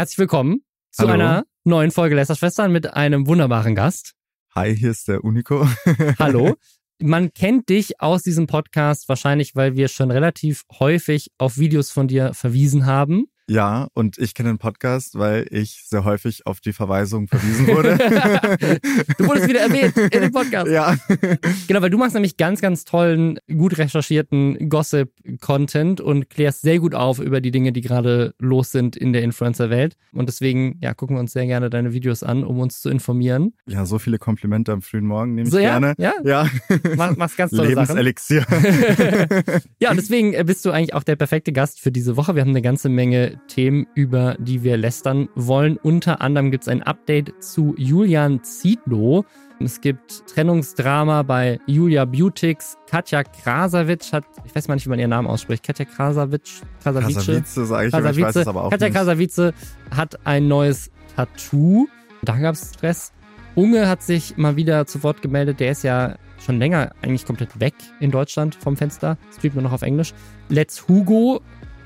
Herzlich willkommen zu Hallo. einer neuen Folge Lästerschwestern mit einem wunderbaren Gast. Hi, hier ist der Unico. Hallo. Man kennt dich aus diesem Podcast wahrscheinlich, weil wir schon relativ häufig auf Videos von dir verwiesen haben. Ja, und ich kenne den Podcast, weil ich sehr häufig auf die Verweisung verwiesen wurde. Du wurdest wieder erwähnt in dem Podcast. ja. Genau, weil du machst nämlich ganz, ganz tollen, gut recherchierten Gossip-Content und klärst sehr gut auf über die Dinge, die gerade los sind in der Influencer-Welt. Und deswegen, ja, gucken wir uns sehr gerne deine Videos an, um uns zu informieren. Ja, so viele Komplimente am frühen Morgen nehme ich So, ja? gerne. Ja? Ja. Mach, machst ganz tolle Sachen. Lebenselixier. Ja, und deswegen äh, bist du eigentlich auch der perfekte Gast für diese Woche. Wir haben eine ganze Menge Themen, über die wir lästern wollen. Unter anderem gibt es ein Update zu Julian Zietlow. Es gibt Trennungsdrama bei Julia Beautix. Katja Krasavic hat, ich weiß mal nicht, wie man ihren Namen ausspricht. Katja Krasavic, Krasavice. Kasavice sage ich, aber ich weiß es aber auch Katja nicht. Krasavice hat ein neues Tattoo. Da gab es Stress. Unge hat sich mal wieder zu Wort gemeldet. Der ist ja schon länger eigentlich komplett weg in Deutschland vom Fenster. Streamt nur noch auf Englisch. Let's Hugo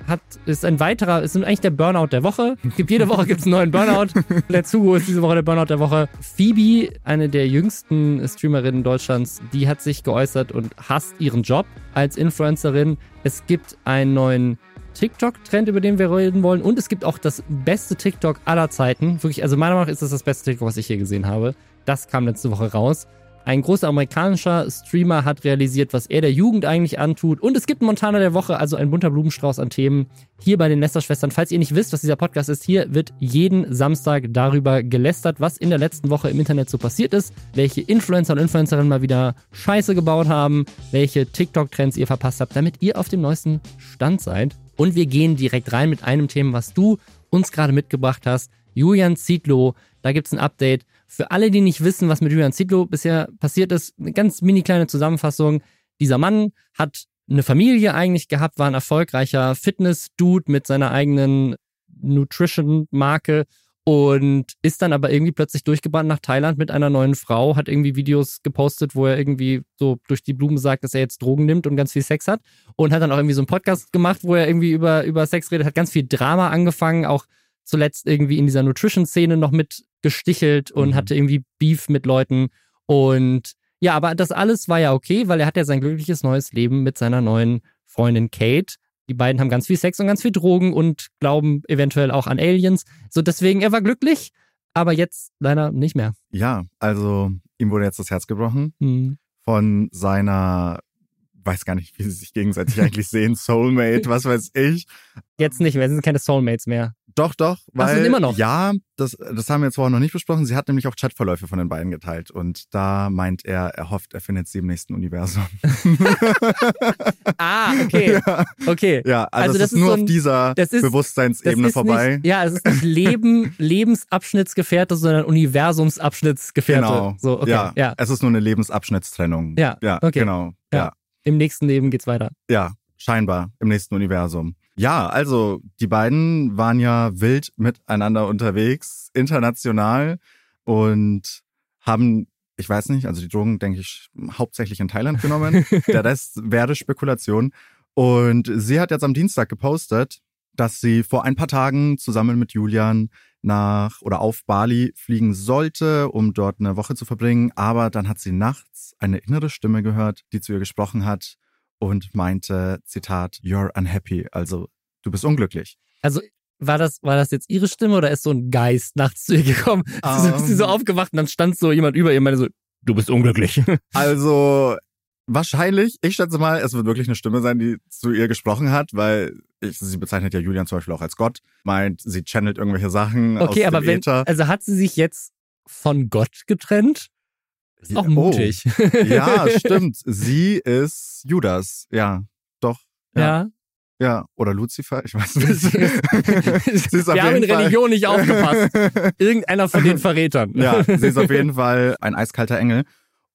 hat, ist ein weiterer, ist eigentlich der Burnout der Woche. Gibt jede Woche gibt's einen neuen Burnout. Let's Hugo ist diese Woche der Burnout der Woche. Phoebe, eine der jüngsten Streamerinnen Deutschlands, die hat sich geäußert und hasst ihren Job als Influencerin. Es gibt einen neuen TikTok-Trend, über den wir reden wollen. Und es gibt auch das beste TikTok aller Zeiten. Wirklich, also meiner Meinung nach ist das das beste TikTok, was ich hier gesehen habe. Das kam letzte Woche raus. Ein großer amerikanischer Streamer hat realisiert, was er der Jugend eigentlich antut. Und es gibt Montana der Woche, also ein bunter Blumenstrauß an Themen hier bei den Lästerschwestern. Falls ihr nicht wisst, was dieser Podcast ist, hier wird jeden Samstag darüber gelästert, was in der letzten Woche im Internet so passiert ist, welche Influencer und Influencerinnen mal wieder Scheiße gebaut haben, welche TikTok-Trends ihr verpasst habt, damit ihr auf dem neuesten Stand seid. Und wir gehen direkt rein mit einem Thema, was du uns gerade mitgebracht hast. Julian Zietlow, da gibt's ein Update. Für alle, die nicht wissen, was mit Julian Zietlow bisher passiert ist, eine ganz mini kleine Zusammenfassung. Dieser Mann hat eine Familie eigentlich gehabt, war ein erfolgreicher Fitness-Dude mit seiner eigenen Nutrition-Marke und ist dann aber irgendwie plötzlich durchgebrannt nach Thailand mit einer neuen Frau, hat irgendwie Videos gepostet, wo er irgendwie so durch die Blumen sagt, dass er jetzt Drogen nimmt und ganz viel Sex hat und hat dann auch irgendwie so einen Podcast gemacht, wo er irgendwie über, über Sex redet, hat ganz viel Drama angefangen, auch zuletzt irgendwie in dieser Nutrition-Szene noch mit gestichelt und Mhm. hatte irgendwie Beef mit Leuten und ja, aber das alles war ja okay, weil er hat ja sein glückliches neues Leben mit seiner neuen Freundin Kate. Die beiden haben ganz viel Sex und ganz viel Drogen und glauben eventuell auch an Aliens. So deswegen, er war glücklich, aber jetzt leider nicht mehr. Ja, also ihm wurde jetzt das Herz gebrochen Hm. von seiner, weiß gar nicht, wie sie sich gegenseitig eigentlich sehen, Soulmate, was weiß ich. Jetzt nicht mehr, sie sind keine Soulmates mehr. Doch, doch. Ach, Weil, sind immer noch? Ja, das, das haben wir jetzt vorher noch nicht besprochen. Sie hat nämlich auch Chatverläufe von den beiden geteilt. Und da meint er, er hofft, er findet sie im nächsten Universum. Ah, okay. ja, Okay. ja, also, Also das ist nur so ein- auf dieser ist- Bewusstseinsebene vorbei. Nicht, ja, es ist nicht Leben, Lebensabschnittsgefährte, sondern Universumsabschnittsgefährte. Genau. So, okay. ja, Ja. es ist nur eine Lebensabschnittstrennung. Ja, ja okay. genau. Ja. Ja. Im nächsten Leben geht's weiter. ja, scheinbar im nächsten Universum. Ja, also die beiden waren ja wild miteinander unterwegs, international und haben, ich weiß nicht, also die Drogen, denke ich, hauptsächlich in Thailand genommen. Der Rest wäre Spekulation. Und sie hat jetzt am Dienstag gepostet, dass sie vor ein paar Tagen zusammen mit Julian nach oder auf Bali fliegen sollte, um dort eine Woche zu verbringen. Aber dann hat sie nachts eine innere Stimme gehört, die zu ihr gesprochen hat und meinte, Zitat, you're unhappy, also du bist unglücklich. Also war das, war das jetzt ihre Stimme oder ist so ein Geist nachts zu ihr gekommen? Um. ist sie so aufgewacht und dann stand so jemand über ihr und meinte so, du bist unglücklich. Also wahrscheinlich, ich schätze mal, es wird wirklich eine Stimme sein, die zu ihr gesprochen hat, weil ich, sie bezeichnet ja Julian zum Beispiel auch als Gott, meint, sie channelt irgendwelche Sachen Okay, aus aber dem wenn, Äther. also hat sie sich jetzt von Gott getrennt? Ist auch Oh. mutig. Ja, stimmt. Sie ist Judas. Ja, doch. ja. Ja, oder Lucifer, ich weiß nicht. Sie ist auf Wir haben in Fall- Religion nicht aufgepasst. Irgendeiner von den Verrätern. Ja, sie ist auf jeden Fall ein eiskalter Engel.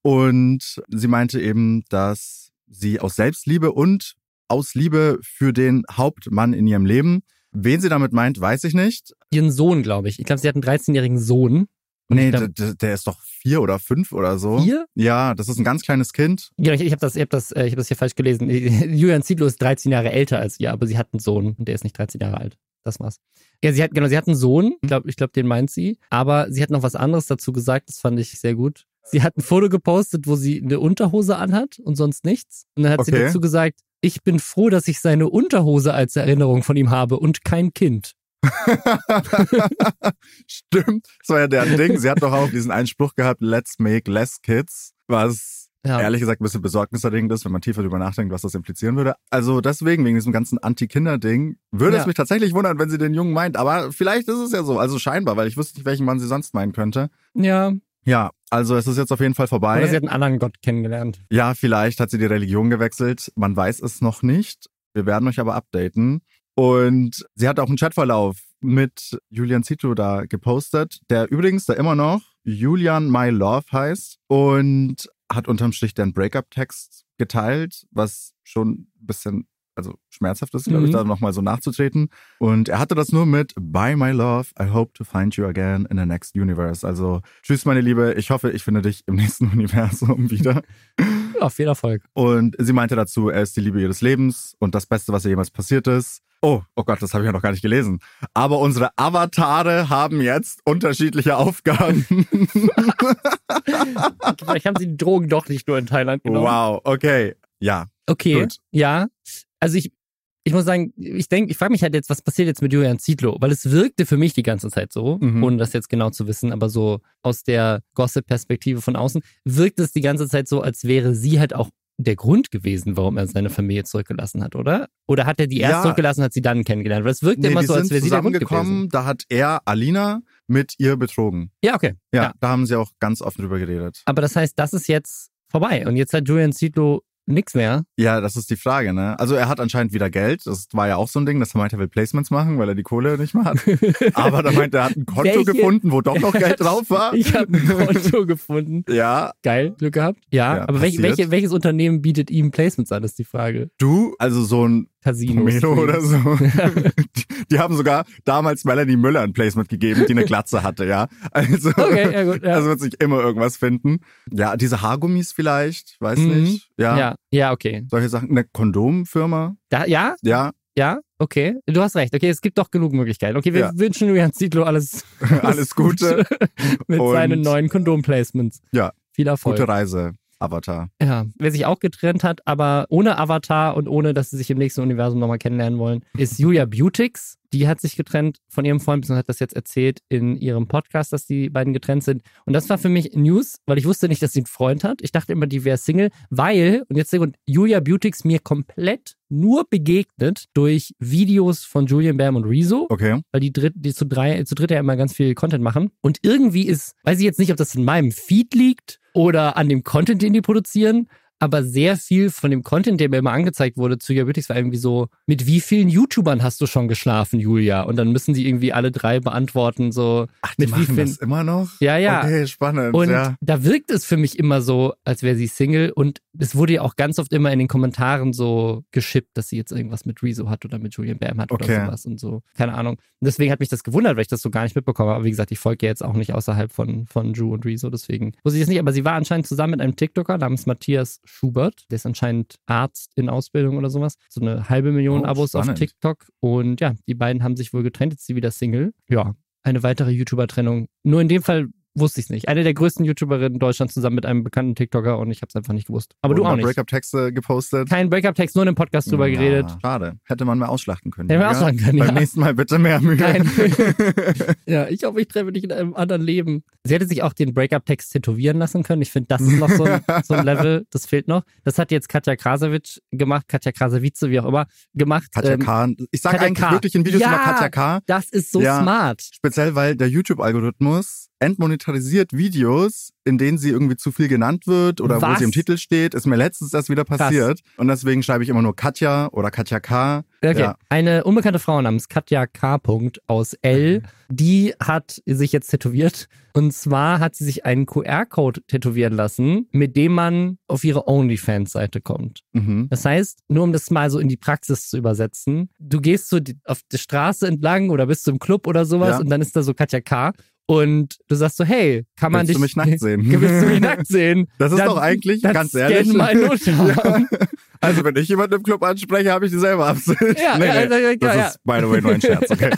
Und sie meinte eben, dass sie aus Selbstliebe und aus Liebe für den Hauptmann in ihrem Leben, wen sie damit meint, weiß ich nicht. Ihren Sohn, glaube ich. Ich glaube, sie hat einen 13-jährigen Sohn. Nee, glaub, der, der ist doch vier oder fünf oder so. Vier? Ja, das ist ein ganz kleines Kind. Ja, ich, ich habe das, ich hab das, äh, ich hab das hier falsch gelesen. Julian Zietlow ist 13 Jahre älter als ihr, aber sie hat einen Sohn und der ist nicht 13 Jahre alt. das war's. Ja, sie hat, genau, sie hat einen Sohn, ich glaube, ich glaub, den meint sie, aber sie hat noch was anderes dazu gesagt, das fand ich sehr gut. Sie hat ein Foto gepostet, wo sie eine Unterhose anhat und sonst nichts. Und dann hat sie Okay. dazu gesagt, ich bin froh, dass ich seine Unterhose als Erinnerung von ihm habe und kein Kind. Stimmt, das war ja der Ding. Sie hat doch auch diesen einen Spruch gehabt, let's make less kids, was Ja. ehrlich gesagt ein bisschen besorgniserregend ist, wenn man tiefer drüber nachdenkt, was das implizieren würde. Also deswegen, wegen diesem ganzen Anti-Kinder-Ding, würde Ja. es mich tatsächlich wundern, wenn sie den Jungen meint. Aber vielleicht ist es ja so, also scheinbar, weil ich wüsste nicht, welchen Mann sie sonst meinen könnte. Ja. Ja, also es ist jetzt auf jeden Fall vorbei. Oder sie hat einen anderen Gott kennengelernt. Ja, vielleicht hat sie die Religion gewechselt. Man weiß es noch nicht. Wir werden euch aber updaten. Und sie hat auch einen Chatverlauf mit Julian Zito da gepostet, der übrigens da immer noch Julian My Love heißt und hat unterm Strich den Breakup-Text geteilt, was schon ein bisschen also schmerzhaft ist, glaube ich, Mhm. da nochmal so nachzutreten. Und er hatte das nur mit Bye my love, I hope to find you again in the next universe. Also tschüss meine Liebe, ich hoffe, ich finde dich im nächsten Universum wieder. Ja, viel Erfolg. Und sie meinte dazu, er ist die Liebe ihres Lebens und das Beste, was ihr jemals passiert ist. Oh, oh Gott, das habe ich ja noch gar nicht gelesen. Aber unsere Avatare haben jetzt unterschiedliche Aufgaben. Vielleicht haben sie die Drogen doch nicht nur in Thailand genommen. wow, okay. Ja, Okay, Gut. ja. Also ich, ich muss sagen, ich denke, ich frage mich halt jetzt, was passiert jetzt mit Julian Zietlow? Weil es wirkte für mich die ganze Zeit so, Mhm. ohne das jetzt genau zu wissen, aber so aus der Gossip-Perspektive von außen, wirkt es die ganze Zeit so, als wäre sie halt auch der Grund gewesen, warum er seine Familie zurückgelassen hat, oder? Oder hat er die erst Ja. zurückgelassen, hat sie dann kennengelernt? Weil es wirkt nee, immer so, als wäre sie der Grund gewesen. da hat er Alina mit ihr betrogen. Ja, okay. Ja, Ja. da haben sie auch ganz offen drüber geredet. Aber das heißt, das ist jetzt vorbei. Und jetzt hat Julian Zietlow nichts mehr. Ja, das ist die Frage, ne? Also er hat anscheinend wieder Geld. Das war ja auch so ein Ding, dass er meinte, er will Placements machen, weil er die Kohle nicht mehr hat. Aber da meinte er, hat ein Konto Welche- gefunden, wo doch noch Geld drauf war. Ich habe ein Konto gefunden. Ja, Geil, Glück gehabt. Ja, Ja, aber welche, welches Unternehmen bietet ihm Placements an, ist die Frage. du, also so ein Casino. Pomelo oder so. die, die haben sogar damals Melanie Müller ein Placement gegeben, die eine Glatze hatte, ja. Also, Okay, ja gut. Ja. also wird sich immer irgendwas finden. Ja, diese Haargummis vielleicht, weiß Mhm. nicht. Ja, ja, ja, okay. solche Sachen. Eine Kondomfirma, Da, ja, ja, ja, okay. Du hast recht. Okay, es gibt doch genug Möglichkeiten. Okay, wir Ja. wünschen Julian Zietlow alles, alles Gute. mit Und- seinen neuen Kondom-Placements. Ja, Viel Erfolg. Gute Reise, Avatar. Ja, wer sich auch getrennt hat, aber ohne Avatar und ohne, dass sie sich im nächsten Universum nochmal kennenlernen wollen, ist Julia Beautix. Die hat sich getrennt von ihrem Freund und hat das jetzt erzählt in ihrem Podcast, dass die beiden getrennt sind. Und das war für mich News, weil ich wusste nicht, dass sie einen Freund hat. Ich dachte immer, die wäre Single, weil, und jetzt Grund, Julia Beautix mir komplett nur begegnet durch Videos von Julian Bam und Rezo Okay. weil die, dritt, die zu, drei, zu dritt ja immer ganz viel Content machen. Und irgendwie ist, weiß ich jetzt nicht, ob das in meinem Feed liegt oder an dem Content, den die produzieren, aber sehr viel von dem Content, der mir immer angezeigt wurde zu Beautix, war irgendwie so, mit wie vielen YouTubern hast du schon geschlafen, Julia? Und dann müssen die irgendwie alle drei beantworten, so, Ach, die mit wie machen vielen. das immer noch? Ja, ja. Okay, spannend. Und ja. da wirkt es für mich immer so, als wäre sie Single. Und es wurde ja auch ganz oft immer in den Kommentaren so geschippt, dass sie jetzt irgendwas mit Rezo hat oder mit Julian Bam hat Okay. oder sowas und so. Keine Ahnung. Und deswegen hat mich das gewundert, weil ich das so gar nicht mitbekomme. Aber wie gesagt, ich folge ja jetzt auch nicht außerhalb von, von Ju und Rezo, deswegen wusste ich es nicht. Aber sie war anscheinend zusammen mit einem TikToker namens Matthias Schubert. Der ist anscheinend Arzt in Ausbildung oder sowas. So eine halbe Million Oh, Abos auf spannend. TikTok. Und ja, die beiden haben sich wohl getrennt. Jetzt ist sie wieder Single. Ja, eine weitere YouTuber-Trennung. Nur in dem Fall wusste ich es nicht. Eine der größten YouTuberinnen in Deutschland zusammen mit einem bekannten TikToker und ich habe es einfach nicht gewusst. Aber du Wurden auch nicht. Breakup-Texte gepostet. Kein Breakup-Text, nur in einem Podcast drüber Ja, geredet. Schade. Hätte man mal ausschlachten können. Hätten wir Julia. ausschlachten können, Beim ja. nächsten Mal bitte mehr Mühe. Nein. Ja, ich hoffe, ich treffe dich in einem anderen Leben. Sie hätte sich auch den Breakup-Text tätowieren lassen können. Ich finde, das ist noch so ein, so ein Level, das fehlt noch. Das hat jetzt Katja Krasavitsch gemacht, Katja Krasavice, wie auch immer, gemacht. Katja Ähm, K. Ich sage eigentlich K. wirklich in Videos Ja. immer Katja K. Das ist so Ja. smart. Speziell, weil der YouTube-Algorithmus entmonetarisiert Videos, in denen sie irgendwie zu viel genannt wird oder wo Was? sie im Titel steht. Ist mir letztens erst wieder passiert. Und deswegen schreibe ich immer nur Katja oder Katja K. Okay. Ja. Eine unbekannte Frau namens Katja K. aus L, die hat sich jetzt tätowiert. Und zwar hat sie sich einen QR-Code tätowieren lassen, mit dem man auf ihre OnlyFans-Seite kommt. Mhm. Das heißt, nur um das mal so in die Praxis zu übersetzen, du gehst so die, auf der Straße entlang oder bist du im Club oder sowas Ja. und dann ist da so Katja K. Und du sagst so, hey, kann man Willst du dich mich nackt sehen? Willst du mich nackt sehen? Das ist Dann- doch eigentlich, dann ganz ehrlich. mal Nuschan. Also wenn ich jemanden im Club anspreche, habe ich dieselbe Absicht. Ja, nee, ja, nee, ja, ja, das ja. ist by the way nur ein Scherz, okay?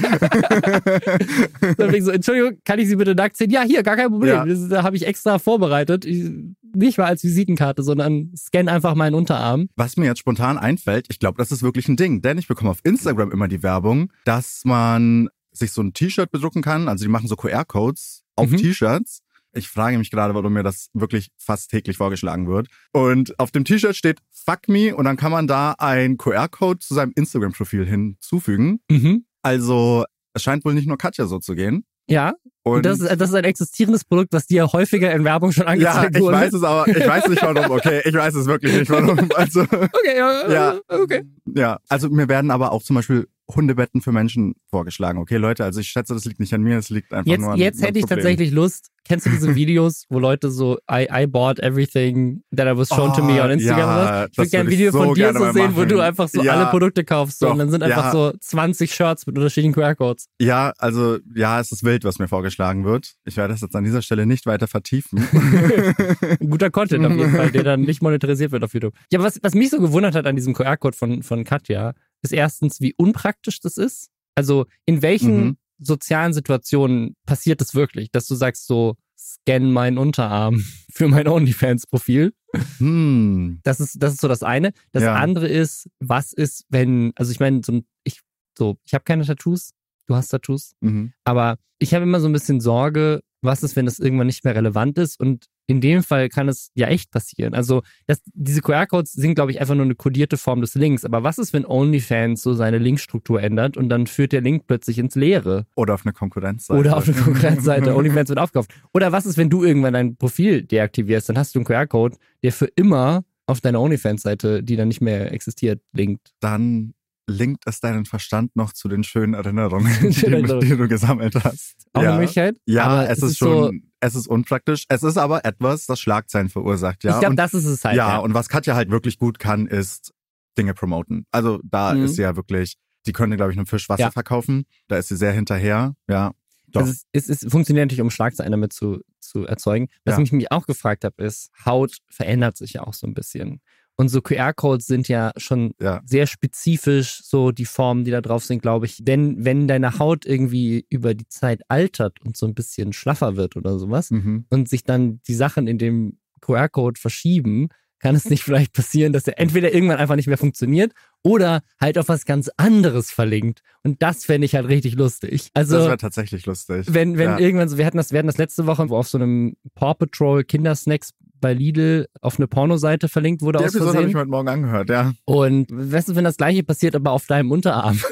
Dann bin ich so, Entschuldigung, kann ich Sie bitte nackt sehen? Ja, hier, gar kein Problem. Ja. Das da habe ich extra vorbereitet. Ich, nicht mal als Visitenkarte, sondern scan einfach meinen Unterarm. Was mir jetzt spontan einfällt, ich glaube, das ist wirklich ein Ding, denn ich bekomme auf Instagram immer die Werbung, dass man sich so ein T-Shirt bedrucken kann. Also die machen so QR-Codes auf Mhm. T-Shirts. Ich frage mich gerade, warum mir das wirklich fast täglich vorgeschlagen wird. Und auf dem T-Shirt steht Fuck me und dann kann man da ein QR-Code zu seinem Instagram-Profil hinzufügen. Mhm. Also es scheint wohl nicht nur Katja so zu gehen. Ja, und, das, ist, das ist ein existierendes Produkt, was dir häufiger in Werbung schon ja, angezeigt ich wurde. weiß es aber, ich weiß nicht warum, okay? Ich weiß es wirklich nicht warum. Also, Okay, ja, Ja. okay. ja, also mir werden aber auch zum Beispiel Hundebetten für Menschen vorgeschlagen. Okay, Leute, also ich schätze, das liegt nicht an mir, es liegt einfach Jetzt, nur an jetzt hätte ich Problem. tatsächlich Lust. Kennst du diese Videos, wo Leute so I, I bought everything that I was shown to me Oh, on Instagram? ja, ich das würde gerne ein Video so von dir so sehen, wo du einfach so Ja, alle Produkte kaufst doch, und dann sind einfach ja. so 20 Shirts mit unterschiedlichen QR-Codes. Ja, also ja, es ist wild, was mir vorgeschlagen wird. Ich werde das jetzt an dieser Stelle nicht weiter vertiefen. Guter Content auf jeden Fall, der dann nicht monetarisiert wird auf YouTube. Ja, was, was mich so gewundert hat an diesem QR-Code von, von Katja, ist erstens, wie unpraktisch das ist. Also in welchen Mhm. sozialen Situationen passiert das wirklich, dass du sagst so, scan meinen Unterarm für mein OnlyFans-Profil. hm. Das ist, das ist so das eine. Das Ja. andere ist, was ist, wenn, also ich meine, so, ich, so, ich habe keine Tattoos, du hast Tattoos, Mhm. aber ich habe immer so ein bisschen Sorge, was ist, wenn das irgendwann nicht mehr relevant ist und in dem Fall kann es ja echt passieren. Also das, diese QR-Codes sind, glaube ich, einfach nur eine kodierte Form des Links. Aber was ist, wenn OnlyFans so seine Linkstruktur ändert und dann führt der Link plötzlich ins Leere? Oder auf eine Konkurrenzseite. Oder auf eine Konkurrenzseite, OnlyFans wird aufgekauft. Oder was ist, wenn du irgendwann dein Profil deaktivierst, dann hast du einen QR-Code, der für immer auf deine OnlyFans-Seite, die dann nicht mehr existiert, linkt. Dann linkt es deinen Verstand noch zu den schönen Erinnerungen, die, Erinnerungen. die du gesammelt hast. Auch ja. eine Möglichkeit. Ja, aber es, ist so, schon, es ist unpraktisch. Es ist aber etwas, das Schlagzeilen verursacht, ja. ich glaube, das ist es halt. ja, und was Katja halt wirklich gut kann, ist Dinge promoten. Also da Mhm. ist sie ja wirklich, die könnte, glaube ich, einem Fisch Wasser Ja. verkaufen. Da ist sie sehr hinterher, ja. Doch. Also es, es, es funktioniert natürlich, um Schlagzeilen damit zu, zu erzeugen. Was Ja. ich mich auch gefragt habe, ist, Haut verändert sich ja auch so ein bisschen. Und so QR-Codes sind ja schon Ja. sehr spezifisch, so die Formen, die da drauf sind, glaube ich. Denn wenn deine Haut irgendwie über die Zeit altert und so ein bisschen schlaffer wird oder sowas Mhm. und sich dann die Sachen in dem QR-Code verschieben, kann es nicht vielleicht passieren, dass er entweder irgendwann einfach nicht mehr funktioniert oder halt auf was ganz anderes verlinkt. Und das fände ich halt richtig lustig. Also das wäre tatsächlich lustig. wenn, wenn ja. irgendwann so, wir hatten das, wir hatten das letzte Woche, wo auf so einem Paw Patrol Kindersnacks bei Lidl auf eine Pornoseite verlinkt wurde Die aus Episode habe ich mir heute Morgen angehört, ja. Und weißt du, wenn das gleiche passiert, aber auf deinem Unterarm.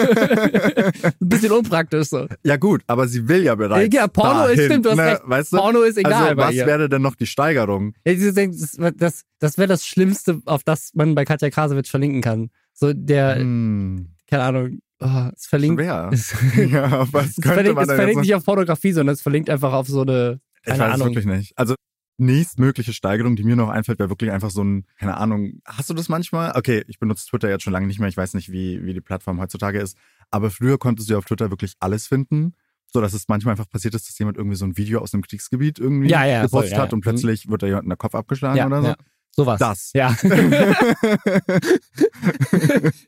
Ein bisschen unpraktisch so. ja gut, aber sie will ja bereits Ja, Porno ist- dahin, stimmt, du hast ne? recht. Weißt du? Porno ist egal also was ihr. wäre denn noch die Steigerung? Ja, Das, das, das wäre das Schlimmste, auf das man bei Katja Krasowitsch verlinken kann. So der, Hm, keine Ahnung, oh, es verlinkt. schwer. Es, ja, was es könnte verlinkt, man es verlinkt nicht auf Fotografie, sondern es verlinkt einfach auf so eine, Ich keine weiß es Ahnung. wirklich nicht. Also nächstmögliche Steigerung, die mir noch einfällt, wäre wirklich einfach so ein, keine Ahnung, hast du das manchmal? Okay, ich benutze Twitter jetzt schon lange nicht mehr, ich weiß nicht, wie, wie die Plattform heutzutage ist, aber früher konntest du auf Twitter wirklich alles finden, so dass es manchmal einfach passiert ist, dass jemand irgendwie so ein Video aus einem Kriegsgebiet irgendwie Ja, ja, gepostet ja, hat ja. und plötzlich wird da jemand in der Kopf abgeschlagen ja, oder so. ja, sowas. Das. Ja.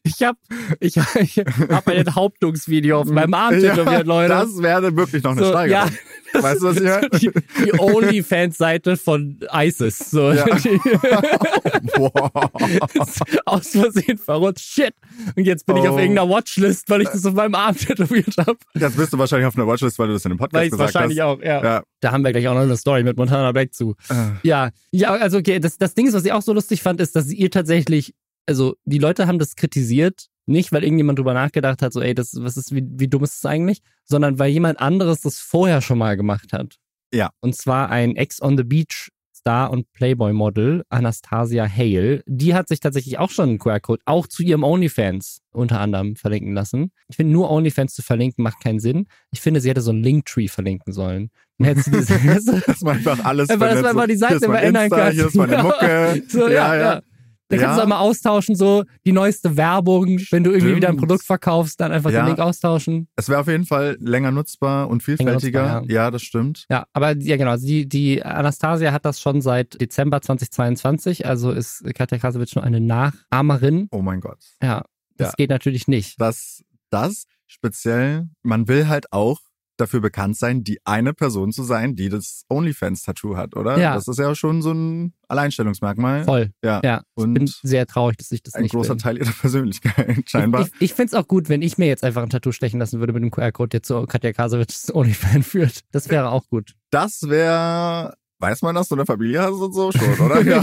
ich habe ich, ich hab ein Enthauptungsvideo auf meinem Arm tätowiert, Leute. Das wäre wirklich noch eine so, ja, Steigerung. Weißt du, was ich meine? die, die OnlyFans-Seite von ISIS. So. Ja. Aus Versehen verrutscht. Shit. Und jetzt bin ich auf Oh. irgendeiner Watchlist, weil ich das auf meinem Arm tätowiert habe. Jetzt bist du wahrscheinlich auf einer Watchlist, weil du das in dem Podcast gesagt wahrscheinlich hast. auch, ja. Ja. Da haben wir gleich auch noch eine Story mit Montana Black zu. Äh, Ja, ja, also okay, das, das Ding ist, was ich auch so lustig fand, ist, dass ihr tatsächlich, also die Leute haben das kritisiert, nicht weil irgendjemand drüber nachgedacht hat, so ey, das, was ist, wie, wie dumm ist das eigentlich, sondern weil jemand anderes das vorher schon mal gemacht hat. Ja. Und zwar ein Ex on the Beach Star und Playboy-Model, Anastasia Hale. Die hat sich tatsächlich auch schon einen QR-Code, auch zu ihrem OnlyFans unter anderem verlinken lassen. Ich finde, nur OnlyFans zu verlinken macht keinen Sinn. Ich finde, sie hätte so einen Linktree verlinken sollen. Dann hätte sie diese, dass man einfach alles Einfach, dass man einfach die Seite immer ändern kann. Hier ist meine Mucke. so, ja, ja. Dann kannst du einmal austauschen, so die neueste Werbung. Wenn du irgendwie wieder ein Stimmt. Produkt verkaufst, dann einfach den Link austauschen. Es wäre auf jeden Fall länger nutzbar und vielfältiger. nutzbar, ja. das stimmt. Ja, aber ja genau, die, die Anastasia hat das schon seit Dezember 2022, also ist Katja Krasowitsch nur eine Nachahmerin. Oh mein Gott. Ja, das geht natürlich nicht. Das, das speziell, man will halt auch dafür bekannt sein, die eine Person zu sein, die das OnlyFans-Tattoo hat, oder? Ja. Das ist ja schon so ein Alleinstellungsmerkmal. Voll. Ja. Ja, ich Und bin sehr traurig, dass ich das ein nicht großer bin. Teil ihrer Persönlichkeit, scheinbar. Ich, ich, ich finde es auch gut, wenn ich mir jetzt einfach ein Tattoo stechen lassen würde mit dem QR-Code, der zu Katja Krasowitschs OnlyFans führt. Das wäre auch gut. Das wäre, weiß man, dass du eine Familie hast und so schon, oder? Ja,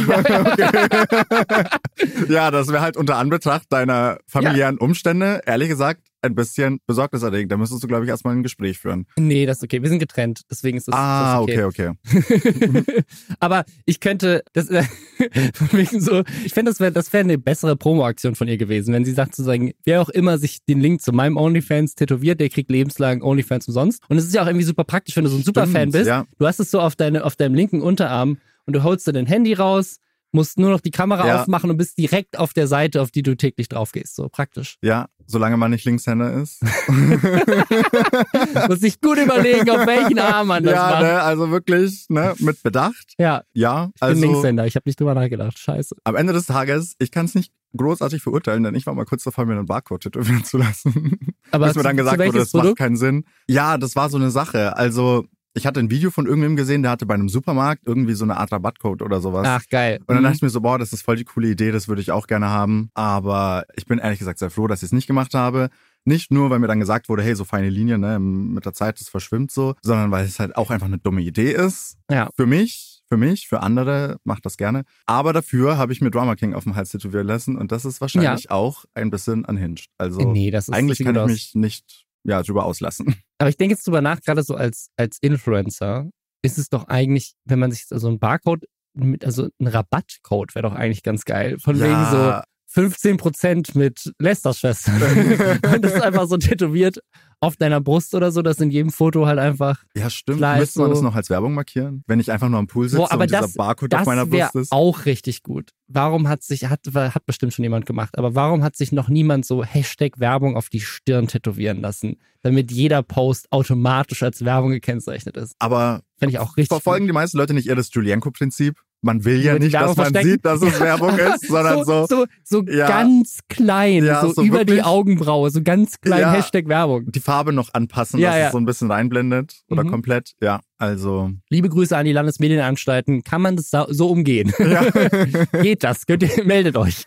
ja das wäre halt unter Anbetracht deiner familiären Umstände, ehrlich gesagt, ein bisschen besorgniserregend. Da müsstest du, glaube ich, erstmal ein Gespräch führen. Nee, das ist okay. Wir sind getrennt, deswegen ist das, ah, das ist okay, okay. Aber ich könnte, das, wegen so, ich fände, das wäre das wär eine bessere Promo-Aktion von ihr gewesen, wenn sie sagt zu sagen, wer auch immer sich den Link zu meinem OnlyFans tätowiert, der kriegt lebenslang OnlyFans umsonst. Und es ist ja auch irgendwie super praktisch, wenn du so ein Superfan Stimmt, bist. ja. Du hast es so auf, deine, auf deinem linken Unterarm und du holst dir dein Handy raus, musst nur noch die Kamera Ja. aufmachen und bist direkt auf der Seite, auf die du täglich drauf gehst. So praktisch. Ja, solange man nicht Linkshänder ist. Muss sich gut überlegen, auf welchen Arm man das ja, macht. ne, also wirklich, ne, mit Bedacht. Ja, Ja, ich bin also Linkshänder. Ich habe nicht drüber nachgedacht. Scheiße. am Ende des Tages, ich kann es nicht großartig verurteilen, denn ich war mal kurz davor, mir einen Barcode tätowieren zu lassen. Aber Bis mir dann gesagt wurde, das macht Produkt? keinen Sinn. Ja, das war so eine Sache. Also, ich hatte ein Video von irgendwem gesehen, der hatte bei einem Supermarkt irgendwie so eine Art Rabattcode oder sowas. Ach, geil. Und dann Mhm. dachte ich mir so, boah, das ist voll die coole Idee, das würde ich auch gerne haben. Aber ich bin ehrlich gesagt sehr froh, dass ich es nicht gemacht habe. Nicht nur, weil mir dann gesagt wurde, hey, so feine Linien, ne, mit der Zeit, das verschwimmt so, sondern weil es halt auch einfach eine dumme Idee ist. Ja. Für mich, für mich, für andere, macht das gerne. Aber dafür habe ich mir Drama King auf dem Hals tätowieren lassen und das ist wahrscheinlich auch ein bisschen unhinged. Also nee, das ist eigentlich kann ich mich nicht ja, drüber auslassen. Aber ich denke jetzt drüber nach, gerade so als, als Influencer, ist es doch eigentlich, wenn man sich so ein Barcode mit, also ein Rabattcode wäre doch eigentlich ganz geil. Von wegen so 15% mit Lester-Schwestern. Und das ist einfach so tätowiert auf deiner Brust oder so, dass in jedem Foto halt einfach. Ja, stimmt. Müsste man so- das noch als Werbung markieren? Wenn ich einfach nur am Pool sitze Boah, aber und dieser das- Barcode auf Das meiner Brust ist. auch richtig gut. Warum hat sich, hat, hat bestimmt schon jemand gemacht, aber warum hat sich noch niemand so Hashtag Werbung auf die Stirn tätowieren lassen, damit jeder Post automatisch als Werbung gekennzeichnet ist? Aber Fände ich auch richtig verfolgen die meisten Leute nicht eher das Julienko-Prinzip? Man will ja nicht, dass man sieht, dass es Werbung ist, sondern so. so, so Ja. ganz klein, Ja, so, so über die Augenbraue, so ganz klein Ja. Hashtag Werbung. die Farbe noch anpassen, dass es so ein bisschen reinblendet oder Mhm. komplett. Ja, also. Liebe Grüße an die Landesmedienanstalten. Kann man das so so umgehen? Geht das? Könnt ihr, meldet euch.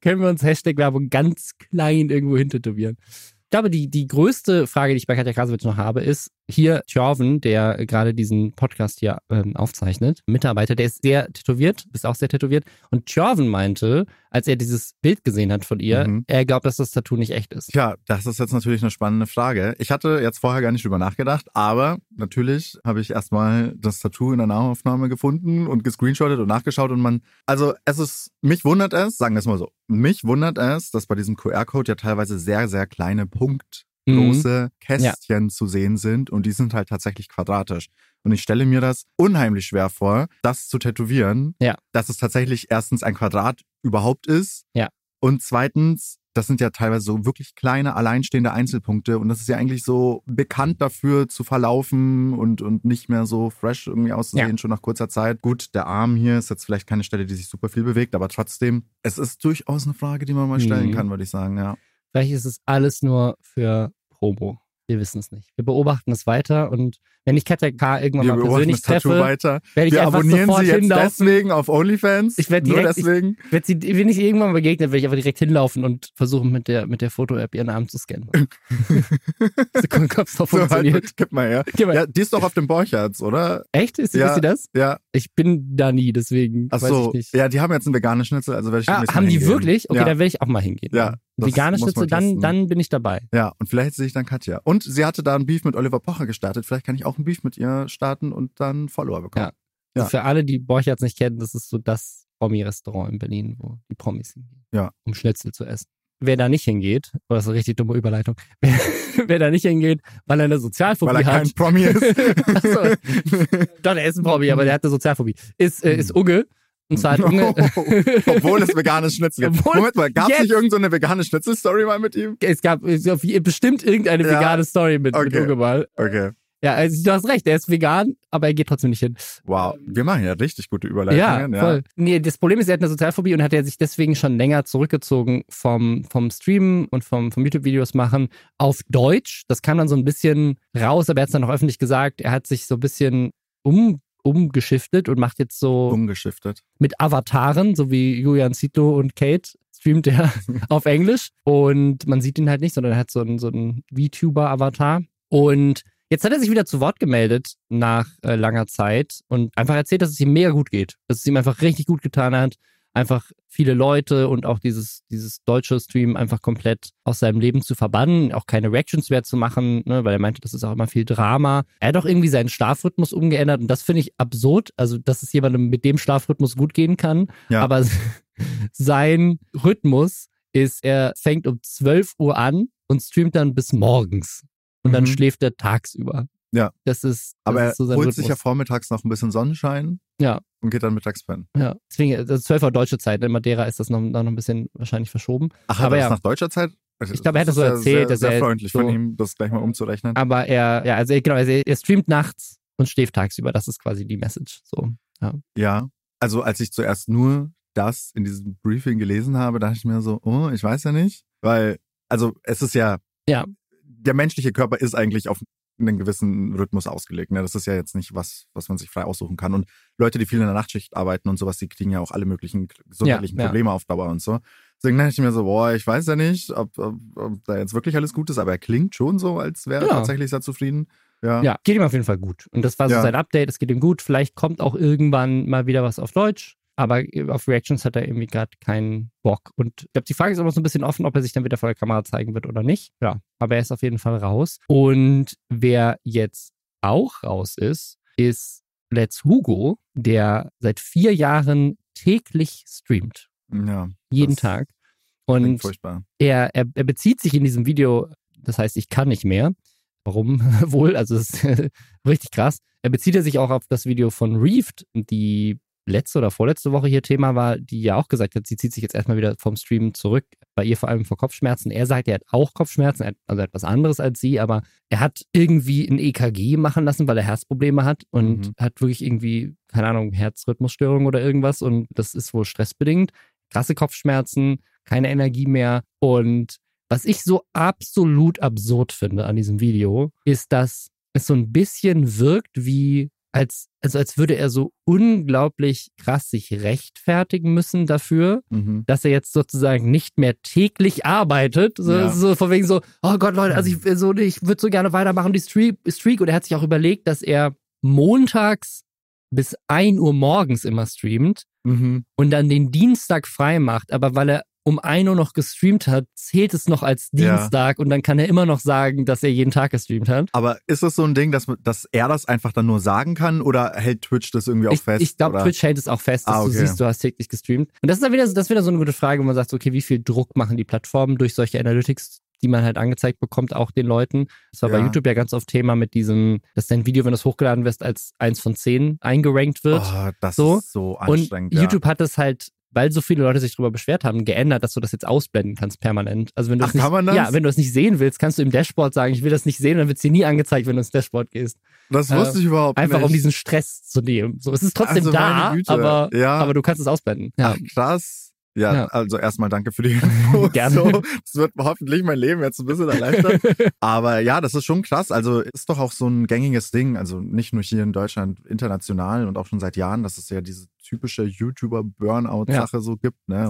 Können wir uns Hashtag Werbung ganz klein irgendwo hintätowieren? Ich glaube, die, die größte Frage, die ich bei Katja Krasowitsch noch habe, ist, hier Thjörven, der gerade diesen Podcast hier ähm, aufzeichnet, Mitarbeiter, der ist sehr tätowiert, ist auch sehr tätowiert. Und Thjörven meinte, als er dieses Bild gesehen hat von ihr, Mhm. er glaubt, dass das Tattoo nicht echt ist. Tja, das ist jetzt natürlich eine spannende Frage. Ich hatte jetzt vorher gar nicht drüber nachgedacht, aber natürlich habe ich erstmal das Tattoo in der Nahaufnahme gefunden und gescreenshottet und nachgeschaut und man, also es ist, mich wundert es, sagen wir es mal so, mich wundert es, dass bei diesem QR-Code ja teilweise sehr, sehr kleine Punkt Mhm. große Kästchen zu sehen sind und die sind halt tatsächlich quadratisch. Und ich stelle mir das unheimlich schwer vor, das zu tätowieren, Ja. dass es tatsächlich erstens ein Quadrat überhaupt ist Ja. und zweitens, das sind ja teilweise so wirklich kleine, alleinstehende Einzelpunkte und das ist ja eigentlich so bekannt dafür zu verlaufen und, und nicht mehr so fresh irgendwie auszusehen, Ja. schon nach kurzer Zeit. Gut, der Arm hier ist jetzt vielleicht keine Stelle, die sich super viel bewegt, aber trotzdem, es ist durchaus eine Frage, die man mal stellen Mhm. kann, würde ich sagen, ja. Vielleicht ist es alles nur für Promo. Wir wissen es nicht. Wir beobachten es weiter und wenn ich Katja K. irgendwann Wir mal persönlich treffe, weiter. werde ich Wir einfach abonnieren sofort sie jetzt hinlaufen. deswegen auf OnlyFans. Ich werd Nur direkt- ich- deswegen. Wird sie, wenn ich irgendwann mal begegnet, werde ich einfach direkt hinlaufen und versuchen, mit der, mit der Foto-App ihren Arm zu scannen. so es noch So, funktioniert. halt, gib mal her. Gib mal. Ja, die ist doch auf dem Borchards, oder? Echt? Ist, Ja. ist sie das? Ja. Ich bin da nie, deswegen Ach weiß so. ich nicht. Ja, die haben jetzt einen veganen Schnitzel, also werde ich Ah, haben die hingehen. wirklich? Okay, ja. dann werde ich auch mal hingehen. Ja, Vegane Schnitzel, dann, testen. dann bin ich dabei. Ja, und vielleicht sehe ich dann Katja. Und sie hatte da einen Beef mit Oliver Pocher gestartet. Vielleicht kann ich auch einen Beef mit ihr starten und dann Follower bekommen. Ja. Ja. Also für alle, die Borchards nicht kennen, das ist so das Promi-Restaurant in Berlin, wo die Promis hingehen. Ja. Um Schnitzel zu essen. Wer da nicht hingeht, oh, das ist eine richtig dumme Überleitung, wer, wer da nicht hingeht, weil er eine Sozialphobie Weil er hat. kein Promi ist. Achso. Doch, er ist ein Promi, aber der hat eine Sozialphobie. Ist, äh, ist Ugge. Und zwar hat Unge. Obwohl es veganes Schnitzel gibt. Obwohl- Moment mal, gab es nicht irgendeine so vegane Schnitzel-Story mal mit ihm? es gab es gab bestimmt irgendeine Ja. vegane Story mit, mit Okay. Unge mal. Okay. Ja, also du hast recht, er ist vegan, aber er geht trotzdem nicht hin. Wow. Wir machen ja richtig gute Ja, Überleitungen. voll. Nee, das Problem ist, er hat eine Sozialphobie und hat er sich deswegen schon länger zurückgezogen vom, vom Streamen und vom, vom YouTube-Videos machen auf Deutsch. Das kam dann so ein bisschen raus, aber er hat es dann auch öffentlich gesagt. Er hat sich so ein bisschen um, umgeschiftet und macht jetzt so Umgeschiftet. mit Avataren, so wie Julian Zito und Kate, streamt er auf Englisch. Und man sieht ihn halt nicht, sondern er hat so einen, so einen VTuber-Avatar. Und jetzt hat er sich wieder zu Wort gemeldet nach äh, langer Zeit und einfach erzählt, dass es ihm mega gut geht. Dass es ihm einfach richtig gut getan hat. Einfach viele Leute und auch dieses, dieses deutsche Stream einfach komplett aus seinem Leben zu verbannen, auch keine Reactions mehr zu machen, ne, weil er meinte, das ist auch immer viel Drama. Er hat auch irgendwie seinen Schlafrhythmus umgeändert und das finde ich absurd. Also, dass es jemandem mit dem Schlafrhythmus gut gehen kann. Ja. Aber sein Rhythmus ist, er fängt um 12 Uhr an und streamt dann bis morgens. Und dann Mhm. schläft er tagsüber. Ja. Das ist, das Aber er ist so sein holt Rhythmus. sich ja vormittags noch ein bisschen Sonnenschein. Ja. Und geht dann mittags pennen. ja. Deswegen, das ist 12 Uhr deutsche Zeit. In Madeira ist das noch, noch ein bisschen wahrscheinlich verschoben. Ach, Aber aber ja. nach deutscher Zeit? Also, Ich glaube, er hat das so ja erzählt, Sehr, dass sehr er freundlich so- von ihm, das gleich mal umzurechnen. Aber er, ja, also er- genau, also er, er streamt nachts und schläft tagsüber. Das ist quasi die Message. So. Ja, also als ich zuerst nur das in diesem Briefing gelesen habe, dachte ich mir so, oh, ich weiß ja nicht, weil, also es ist ja, Ja. der menschliche Körper ist eigentlich auf einen gewissen Rhythmus ausgelegt. Ne? Das ist ja jetzt nicht was, was man sich frei aussuchen kann. Und Leute, die viel in der Nachtschicht arbeiten und sowas, die kriegen ja auch alle möglichen gesundheitlichen Ja, ja. Probleme auf Dauer und so. Deswegen dachte ich mir so, boah, ich weiß ja nicht, ob, ob, ob da jetzt wirklich alles gut ist, aber er klingt schon so, als wäre er Ja. tatsächlich sehr zufrieden. Ja. Ja, geht ihm auf jeden Fall gut. Und das war so Ja. sein Update. Es geht ihm gut. Vielleicht kommt auch irgendwann mal wieder was auf Deutsch. Aber auf Reactions hat er irgendwie gerade keinen Bock. Und ich glaube, die Frage ist noch so ein bisschen offen, ob er sich dann wieder vor der Kamera zeigen wird oder nicht. Ja, aber er ist auf jeden Fall raus. Und wer jetzt auch raus ist, ist Let's Hugo, der seit vier Jahren täglich streamt. ja Jeden Das Tag. Und furchtbar. er, er, er bezieht sich in diesem Video, das heißt, ich kann nicht mehr. Warum wohl? Also es ist richtig krass. Er bezieht er sich auch auf das Video von Reefed, die letzte oder vorletzte Woche hier Thema war, die ja auch gesagt hat, sie zieht sich jetzt erstmal wieder vom Stream zurück, bei ihr vor allem vor Kopfschmerzen. Er sagt, er hat auch Kopfschmerzen, er also etwas anderes als sie, aber er hat irgendwie ein EKG machen lassen, weil er Herzprobleme hat und Mhm. hat wirklich irgendwie, keine Ahnung, Herzrhythmusstörung oder irgendwas und das ist wohl stressbedingt. Krasse Kopfschmerzen, keine Energie mehr und was ich so absolut absurd finde an diesem Video, ist, dass es so ein bisschen wirkt wie, als, also als würde er so unglaublich krass sich rechtfertigen müssen dafür, Mhm. dass er jetzt sozusagen nicht mehr täglich arbeitet. So, Ja. so von wegen so, oh Gott, Leute, also ich, so, ich würde so gerne weitermachen, die Streak, Streak. Und er hat sich auch überlegt, dass er montags bis 1 Uhr morgens immer streamt Mhm. und dann den Dienstag frei macht. Aber weil er um 1 Uhr noch gestreamt hat, zählt es noch als Ja. Dienstag und dann kann er immer noch sagen, dass er jeden Tag gestreamt hat. Aber ist das so ein Ding, dass, dass er das einfach dann nur sagen kann oder hält Twitch das irgendwie auch Ich, fest? ich glaube? Twitch hält es auch fest, dass Ah, du okay. siehst, du hast täglich gestreamt. Und das ist dann wieder, so- das ist wieder so eine gute Frage, wo man sagt, okay, wie viel Druck machen die Plattformen durch solche Analytics, die man halt angezeigt bekommt, auch den Leuten. Das war bei Ja. YouTube ja ganz oft Thema mit diesem, dass dein Video, wenn es hochgeladen wird, als eins von zehn eingerankt wird. Oh, das So. ist so Und anstrengend. ja. YouTube hat es halt, weil so viele Leute sich darüber beschwert haben, geändert, dass du das jetzt ausblenden kannst permanent. Also wenn du Ach, es nicht, kann ja, wenn du es nicht sehen willst, kannst du im Dashboard sagen, ich will das nicht sehen, dann wird es dir nie angezeigt, wenn du ins Dashboard gehst. Das wusste ich überhaupt Einfach nicht. um diesen Stress zu nehmen. So, es ist trotzdem Also da, aber, Ja. aber du kannst es ausblenden. Ja. Ach, krass. Ja, Ja. also erstmal danke für die Info. Gerne. So, das wird hoffentlich mein Leben jetzt ein bisschen erleichtern. Aber ja, das ist schon krass. Also ist doch auch so ein gängiges Ding. Also nicht nur hier in Deutschland, international und auch schon seit Jahren, dass es ja diese typische YouTuber-Burnout-Sache so gibt. Ne?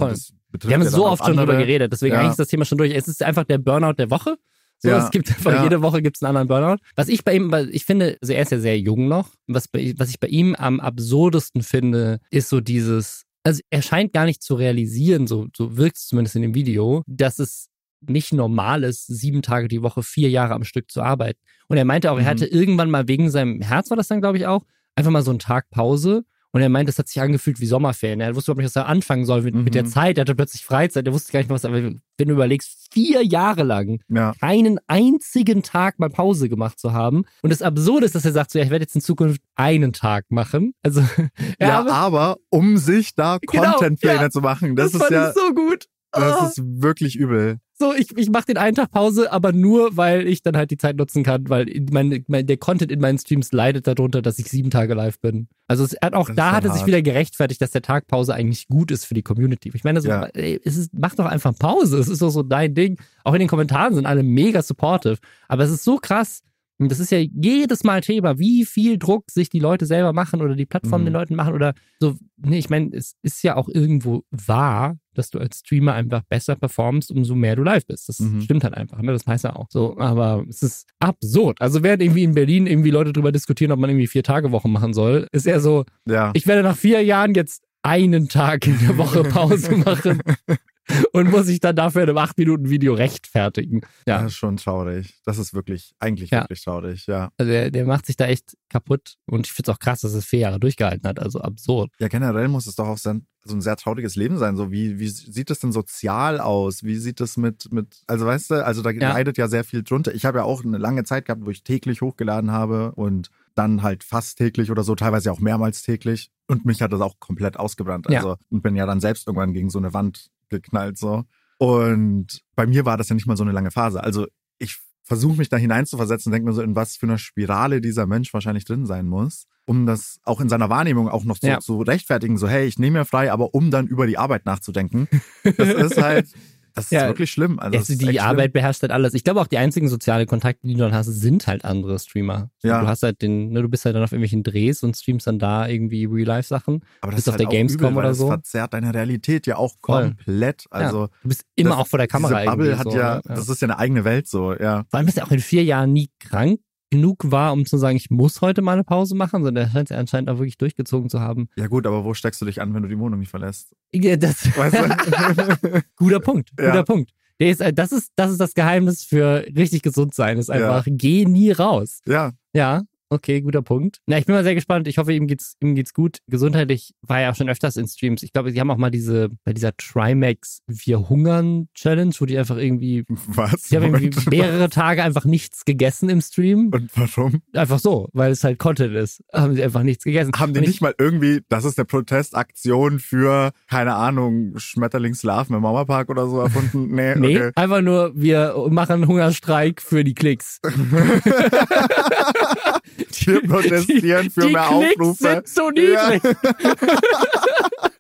Wir haben ja so oft schon drüber geredet, deswegen Ja. eigentlich ist das Thema schon durch. Es ist einfach der Burnout der Woche. So, Ja. es gibt einfach Ja. jede Woche gibt's einen anderen Burnout. Was ich bei ihm, weil ich finde, also er ist ja sehr jung noch. Was, bei, was ich bei ihm am absurdesten finde, ist so dieses, also er scheint gar nicht zu realisieren, so, so wirkt es zumindest in dem Video, dass es nicht normal ist, sieben Tage die Woche, vier Jahre am Stück zu arbeiten. Und er meinte auch, er Mhm. hatte irgendwann mal wegen seinem Herz, war das dann, glaube ich, auch, einfach mal so einen Tag Pause Und er meint, es hat sich angefühlt wie Sommerferien. Er wusste überhaupt nicht, was er anfangen soll mit, Mhm. mit der Zeit. Er hatte plötzlich Freizeit. Er wusste gar nicht mehr, was. Aber wenn du überlegst, vier Jahre lang Ja. keinen einzigen Tag mal Pause gemacht zu haben. Und das Absurde ist, dass er sagt, so, ja, ich werde jetzt in Zukunft einen Tag machen. Also, er Ja, habe- aber um sich da Genau, Contentpläne ja. zu machen, das, ist fand ja, so gut. das Oh. ist wirklich übel. So, ich, ich mache den einen Tag Pause, aber nur, weil ich dann halt die Zeit nutzen kann, weil mein, mein, der Content in meinen Streams leidet darunter, dass ich sieben Tage live bin. Also es hat auch Das da hat es sich wieder gerechtfertigt, dass der Tag Pause eigentlich gut ist für die Community. Ich meine, so, Ja. ey, es ist, mach doch einfach Pause. Es ist doch so dein Ding. Auch in den Kommentaren sind alle mega supportive. Aber es ist so krass. Und das ist ja jedes Mal Thema, wie viel Druck sich die Leute selber machen oder die Plattformen Mhm. den Leuten machen oder so. Nee, ich meine, es ist ja auch irgendwo wahr, dass du als Streamer einfach besser performst, umso mehr du live bist. Das Mhm. stimmt halt einfach, ne? Das heißt ja auch so. Aber es ist absurd. Also während irgendwie in Berlin irgendwie Leute drüber diskutieren, ob man irgendwie vier Tage Wochen machen soll, ist eher so, Ja. ich werde nach vier Jahren jetzt einen Tag in der Woche Pause machen und muss ich dann dafür in einem acht Minuten Video rechtfertigen. Ja, Das ist schon traurig. Das ist wirklich, eigentlich Ja. wirklich traurig, ja. also der, der macht sich da echt kaputt und ich finde es auch krass, dass es vier Jahre durchgehalten hat. Also absurd. Ja, generell muss es doch auch sein, so ein sehr trauriges Leben sein. So, wie, wie sieht das denn sozial aus? Wie sieht das mit, mit, also weißt du, also da Ja. leidet ja sehr viel drunter. Ich habe ja auch eine lange Zeit gehabt, wo ich täglich hochgeladen habe und dann halt fast täglich oder so, teilweise auch mehrmals täglich. Und mich hat das auch komplett ausgebrannt. Ja. Also, und bin ja dann selbst irgendwann gegen so eine Wand geknallt, so. Und bei mir war das ja nicht mal so eine lange Phase. Also, ich versuche mich da hineinzuversetzen und denke mir so, in was für einer Spirale dieser Mensch wahrscheinlich drin sein muss, um das auch in seiner Wahrnehmung auch noch so Ja. zu rechtfertigen, so hey, ich nehme mir frei, aber um dann über die Arbeit nachzudenken. Das ist halt, das ist Ja. wirklich schlimm. Also Ja, das ist die Arbeit beherrscht halt alles. Ich glaube auch die einzigen sozialen Kontakte, die du dann hast, sind halt andere Streamer. So, Ja. Du hast halt den, ne, du bist halt dann auf irgendwelchen Drehs und streamst dann da irgendwie Real-Life-Sachen. schlimm. aber das ist auf halt der auch Gamescom übel, oder das so. verzerrt deine Realität ja auch Voll. komplett. Also Du bist immer das- auch vor der Kamera diese Bubble hat so, ja, ne? das ist ja eine eigene Welt so, ja. Vor allem, dass er auch in vier Jahren nie krank genug war, um zu sagen, ich muss heute mal eine Pause machen, sondern er scheint es anscheinend auch wirklich durchgezogen zu haben. Ja gut, aber wo steckst du dich an, wenn du die Wohnung nicht verlässt? Ja, das, Weißt du? guter Punkt, guter Ja. Punkt. Der ist, äh, das ist, das ist das Geheimnis für richtig gesund sein, ist einfach, geh nie raus. ja, Ja, okay, guter Punkt. Na, ich bin mal sehr gespannt. Ich hoffe, ihm geht's, ihm geht's gut. Gesundheitlich war er auch schon öfters in Streams. Ich glaube, sie haben auch mal diese, bei dieser Trimax Wir hungern Challenge, wo die einfach irgendwie, was? die haben irgendwie mehrere Tage einfach nichts gegessen im Stream. Und warum? Einfach so, weil es halt Content ist. Haben sie einfach nichts gegessen. Haben die ich- nicht mal irgendwie, das ist eine Protestaktion für, keine Ahnung, Schmetterlingslarven im Mauerpark oder so erfunden? Nee, Nee, okay. einfach nur, wir machen Hungerstreik für die Klicks. Wir protestieren für die mehr Klicks Aufrufe. sind so niedrig.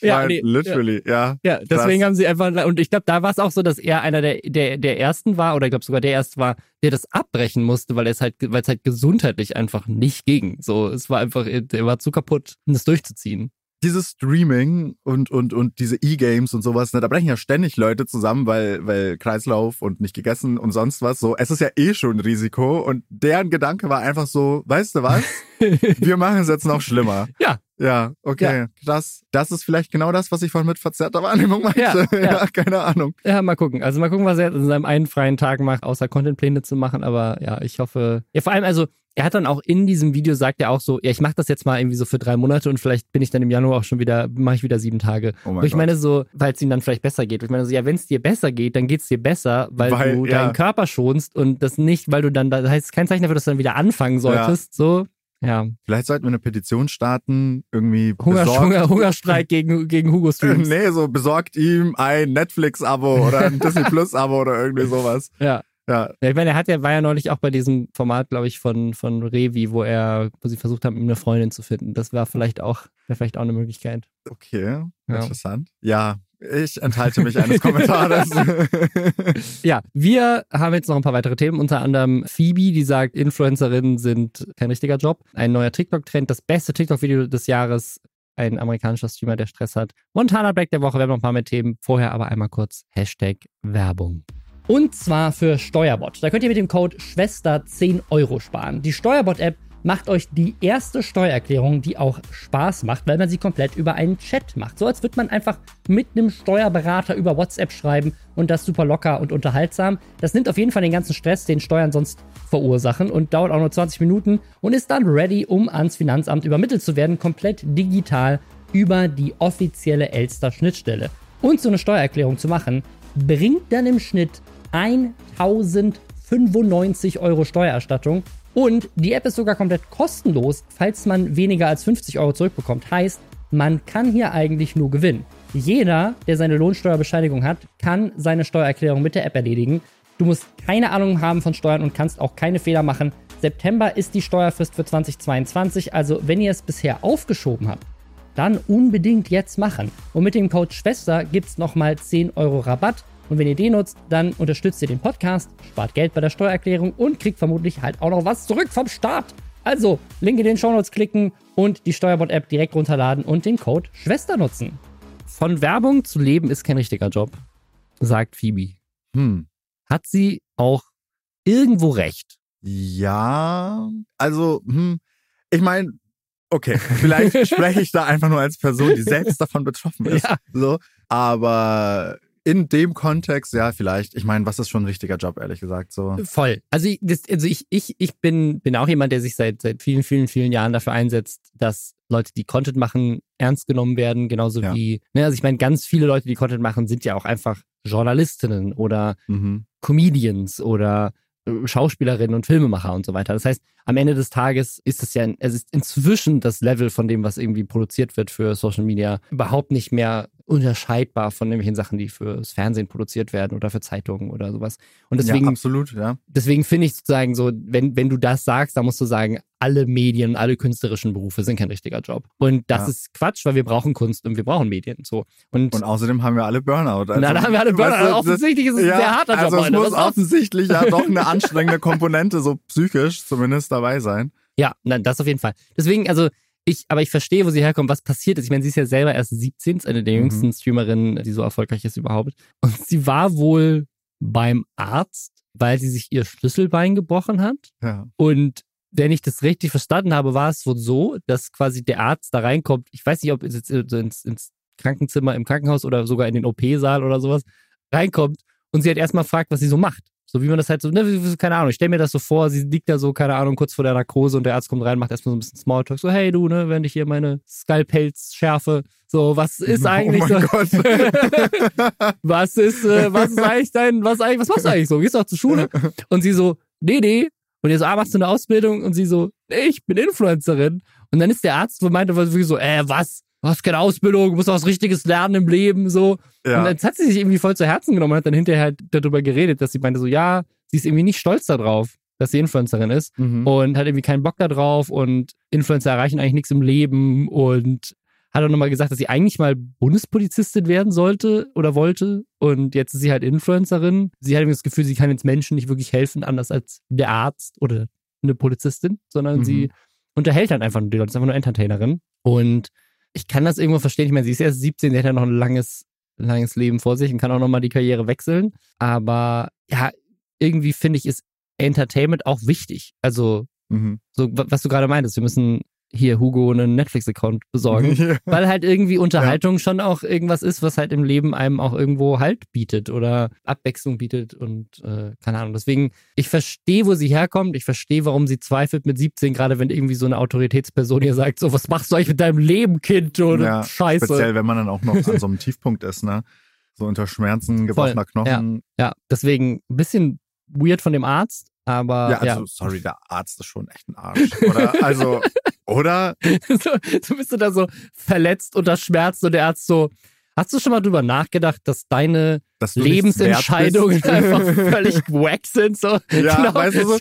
Ja, Nein, nee, literally, ja. Ja, deswegen Krass. haben sie einfach, und ich glaube, da war es auch so, dass er einer der, der, der ersten war, oder ich glaube sogar der erste war, der das abbrechen musste, weil es halt, weil es halt gesundheitlich einfach nicht ging. So, es war einfach, er war zu kaputt, um das durchzuziehen. Dieses Streaming und, und, und diese E-Games und sowas, ne, da brechen ja ständig Leute zusammen, weil, weil Kreislauf und nicht gegessen und sonst was. So, es ist ja eh schon ein Risiko. Und deren Gedanke war einfach so, weißt du was? Wir machen es jetzt noch schlimmer. Ja. Ja, okay, krass. Das ist vielleicht genau das, was ich von mit verzerrter Wahrnehmung meinte. Ja, Ja, ja. keine Ahnung. Ja, mal gucken. Also mal gucken, was er jetzt in seinem einen freien Tag macht, außer Contentpläne zu machen. Aber ja, ich hoffe. Ja, vor allem, also, er hat dann auch in diesem Video sagt er auch so, ja, ich mache das jetzt mal irgendwie so für drei Monate und vielleicht bin ich dann im Januar auch schon wieder, mache ich wieder sieben Tage. Oh mein ich Gott. meine so, weil es ihm dann vielleicht besser geht. Ich meine so, ja, wenn es dir besser geht, dann geht's dir besser, weil, Weil, du ja. deinen Körper schonst und das nicht, weil du dann, das heißt kein Zeichen dafür, dass du dann wieder anfangen solltest. So, ja. Vielleicht sollten wir eine Petition starten, irgendwie Hunger. Hunger, Hungerstreik gegen, gegen Hugo Streams. Nee, so besorgt ihm ein Netflix-Abo oder ein Disney Plus-Abo oder irgendwie sowas. Ja. Ja, ich meine, er hat ja, war ja neulich auch bei diesem Format, glaube ich, von, von Revi, wo er, wo sie versucht haben, ihm eine Freundin zu finden. Das war vielleicht auch, wäre vielleicht auch eine Möglichkeit. okay, Ja. interessant. Ja, ich enthalte mich eines Kommentares. Ja, wir haben jetzt noch ein paar weitere Themen, unter anderem Phoebe, die sagt, Influencerinnen sind kein richtiger Job. Ein neuer TikTok-Trend, das beste TikTok-Video des Jahres, ein amerikanischer Streamer, der Stress hat. Montana Black der Woche, wir haben noch ein paar mehr Themen. Vorher aber einmal kurz Hashtag Werbung. Und zwar für Steuerbot. Da könnt ihr mit dem Code Schwester 10 Euro sparen. Die Steuerbot-App macht euch die erste Steuererklärung, die auch Spaß macht, weil man sie komplett über einen Chat macht. So als würde man einfach mit einem Steuerberater über WhatsApp schreiben und das super locker und unterhaltsam. Das nimmt auf jeden Fall den ganzen Stress, den Steuern sonst verursachen und dauert auch nur 20 Minuten und ist dann ready, um ans Finanzamt übermittelt zu werden, komplett digital über die offizielle Elster-Schnittstelle. Und so eine Steuererklärung zu machen, bringt dann im Schnitt 1095 Euro Steuererstattung und die App ist sogar komplett kostenlos, falls man weniger als 50 Euro zurückbekommt. Heißt, man kann hier eigentlich nur gewinnen. Jeder, der seine Lohnsteuerbescheinigung hat, kann seine Steuererklärung mit der App erledigen. Du musst keine Ahnung haben von Steuern und kannst auch keine Fehler machen. September ist die Steuerfrist für 2022, also wenn ihr es bisher aufgeschoben habt, dann unbedingt jetzt machen. Und mit dem Code Schwester gibt es nochmal 10 Euro Rabatt und wenn ihr den nutzt, dann unterstützt ihr den Podcast, spart Geld bei der Steuererklärung und kriegt vermutlich halt auch noch was zurück vom Staat. Also, Link in den Shownotes klicken und die Steuerbot-App direkt runterladen und den Code Schwester nutzen. Von Werbung zu leben ist kein richtiger Job, sagt Phoebe. Hm. Hat sie auch irgendwo recht? Ja, also, hm, ich meine, okay, vielleicht spreche ich da einfach nur als Person, die selbst davon betroffen ist. Ja. So, aber in dem Kontext, ja, vielleicht. Ich meine, was ist schon ein richtiger Job, ehrlich gesagt. So. Voll. Also ich, das, also ich, ich, ich bin, bin auch jemand, der sich seit, seit vielen, vielen, vielen Jahren dafür einsetzt, dass Leute, die Content machen, ernst genommen werden, genauso Ja. wie, ne, also ich meine, ganz viele Leute, die Content machen, sind ja auch einfach Journalistinnen oder Mhm. Comedians oder äh, Schauspielerinnen und Filmemacher und so weiter. Das heißt, am Ende des Tages ist es ja, es ist inzwischen das Level von dem, was irgendwie produziert wird für Social Media, überhaupt nicht mehr unterscheidbar von irgendwelchen Sachen, die fürs Fernsehen produziert werden oder für Zeitungen oder sowas. Und deswegen ja, absolut, ja. deswegen finde ich sozusagen so, wenn, wenn du das sagst, dann musst du sagen, alle Medien, alle künstlerischen Berufe sind kein richtiger Job. Und das Ja. ist Quatsch, weil wir brauchen Kunst und wir brauchen Medien. So. Und, Und außerdem haben wir alle Burnout. Also, na, da haben wir alle Burnout. weißt du, das- Offensichtlich ist es ein ja, sehr harter Job. Also es muss Was offensichtlich ja doch eine anstrengende Komponente, so psychisch zumindest dabei sein. Ja, das auf jeden Fall. Deswegen, also ich, aber ich verstehe, wo sie herkommt, was passiert ist. Ich meine, sie ist ja selber erst 17, ist eine der Mhm. jüngsten Streamerinnen, die so erfolgreich ist überhaupt. Und sie war wohl beim Arzt, weil sie sich ihr Schlüsselbein gebrochen hat. Ja. Und wenn ich das richtig verstanden habe, war es wohl so, dass quasi der Arzt da reinkommt. Ich weiß nicht, ob es jetzt ins, ins Krankenzimmer im Krankenhaus oder sogar in den OP-Saal oder sowas reinkommt und sie halt erstmal fragt, was sie so macht. So wie man das halt so, ne, keine Ahnung, ich stelle mir das so vor, sie liegt da so, keine Ahnung, kurz vor der Narkose und der Arzt kommt rein, macht erstmal so ein bisschen Smalltalk, so, hey du, ne, wenn ich hier meine Skalpels schärfe, so, was ist eigentlich oh mein so, Gott. was ist, äh, was ist eigentlich dein, was eigentlich, was machst du eigentlich so? Gehst du auch zur Schule? Und sie so, nee, nee. Und ihr so, ah, machst du eine Ausbildung? Und sie so, nee, ich bin Influencerin. Und dann ist der Arzt, wo meinte, wirklich so, äh, was? Du hast keine Ausbildung, du musst was Richtiges lernen im Leben, so. Und ja. jetzt hat sie sich irgendwie voll zu Herzen genommen und hat dann hinterher halt darüber geredet, dass sie meinte so, ja, sie ist irgendwie nicht stolz darauf, dass sie Influencerin ist Mhm. und hat irgendwie keinen Bock da drauf und Influencer erreichen eigentlich nichts im Leben und hat auch nochmal gesagt, dass sie eigentlich mal Bundespolizistin werden sollte oder wollte und jetzt ist sie halt Influencerin. Sie hat irgendwie das Gefühl, sie kann jetzt Menschen nicht wirklich helfen, anders als der Arzt oder eine Polizistin, sondern Mhm. sie unterhält halt einfach nur die Leute, ist einfach nur Entertainerin und ich kann das irgendwo verstehen. Ich meine, sie ist erst 17, sie hat ja noch ein langes, langes Leben vor sich und kann auch nochmal die Karriere wechseln. Aber ja, irgendwie finde ich, ist Entertainment auch wichtig. Also, Mhm. so, wa- was du gerade meintest, wir müssen hier Hugo einen Netflix-Account besorgen. Ja. Weil halt irgendwie Unterhaltung schon auch irgendwas ist, was halt im Leben einem auch irgendwo Halt bietet oder Abwechslung bietet und äh, keine Ahnung. Deswegen, ich verstehe, wo sie herkommt. Ich verstehe, warum sie zweifelt mit 17, gerade wenn irgendwie so eine Autoritätsperson ihr sagt, so, was machst du eigentlich mit deinem Leben, Kind? Oder Ja, Scheiße. Speziell, wenn man dann auch noch an so einem Tiefpunkt ist, ne? So unter Schmerzen, gebrochener Knochen. Ja, deswegen ein bisschen weird von dem Arzt, aber Ja, ja, also, sorry, der Arzt ist schon echt ein Arsch. Oder, also, oder? so, so bist du da so verletzt unter Schmerzen und der Arzt so, hast du schon mal drüber nachgedacht, dass deine Dass Lebensentscheidungen einfach völlig wack sind? So, Ja, Genau. weißt du so?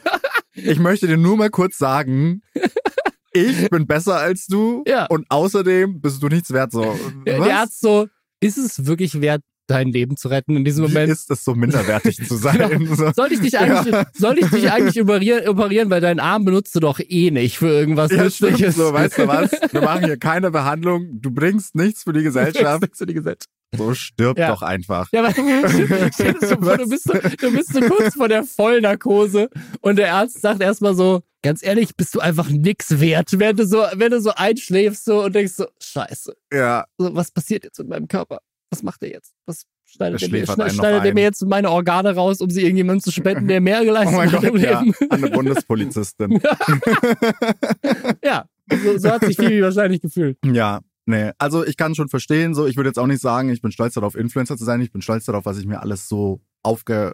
Ich möchte dir nur mal kurz sagen, ich bin besser als du Ja. und außerdem bist du nichts wert. So, was? der Arzt so, ist es wirklich wert, dein Leben zu retten in diesem Wie Moment? ist es so minderwertig zu sein? So. Soll ich dich eigentlich, soll ich dich eigentlich operieren, weil deinen Arm benutzt du doch eh nicht für irgendwas Ja, Nützliches. so, weißt du was? Wir machen hier keine Behandlung. Du bringst nichts für die Gesellschaft. für die Gesellschaft. So stirb Ja. doch einfach. Ja, aber du bist so, du bist so kurz vor der Vollnarkose und der Arzt sagt erstmal so, ganz ehrlich, bist du einfach nix wert, wenn du so, wenn du so einschläfst so und denkst so, scheiße, Ja, so, was passiert jetzt mit meinem Körper? Was macht er jetzt? Was schneidet, Er er mir, noch schneidet er mir jetzt meine Organe raus, um sie irgendjemandem zu spenden, der mehr geleistet oh mein hat im Gott, ja. Leben? An eine Bundespolizistin. Ja, so, so hat sich Phoebe wahrscheinlich gefühlt. Ja, nee. Also ich kann schon verstehen, so ich würde jetzt auch nicht sagen, ich bin stolz darauf, Influencer zu sein. Ich bin stolz darauf, was ich mir alles so aufge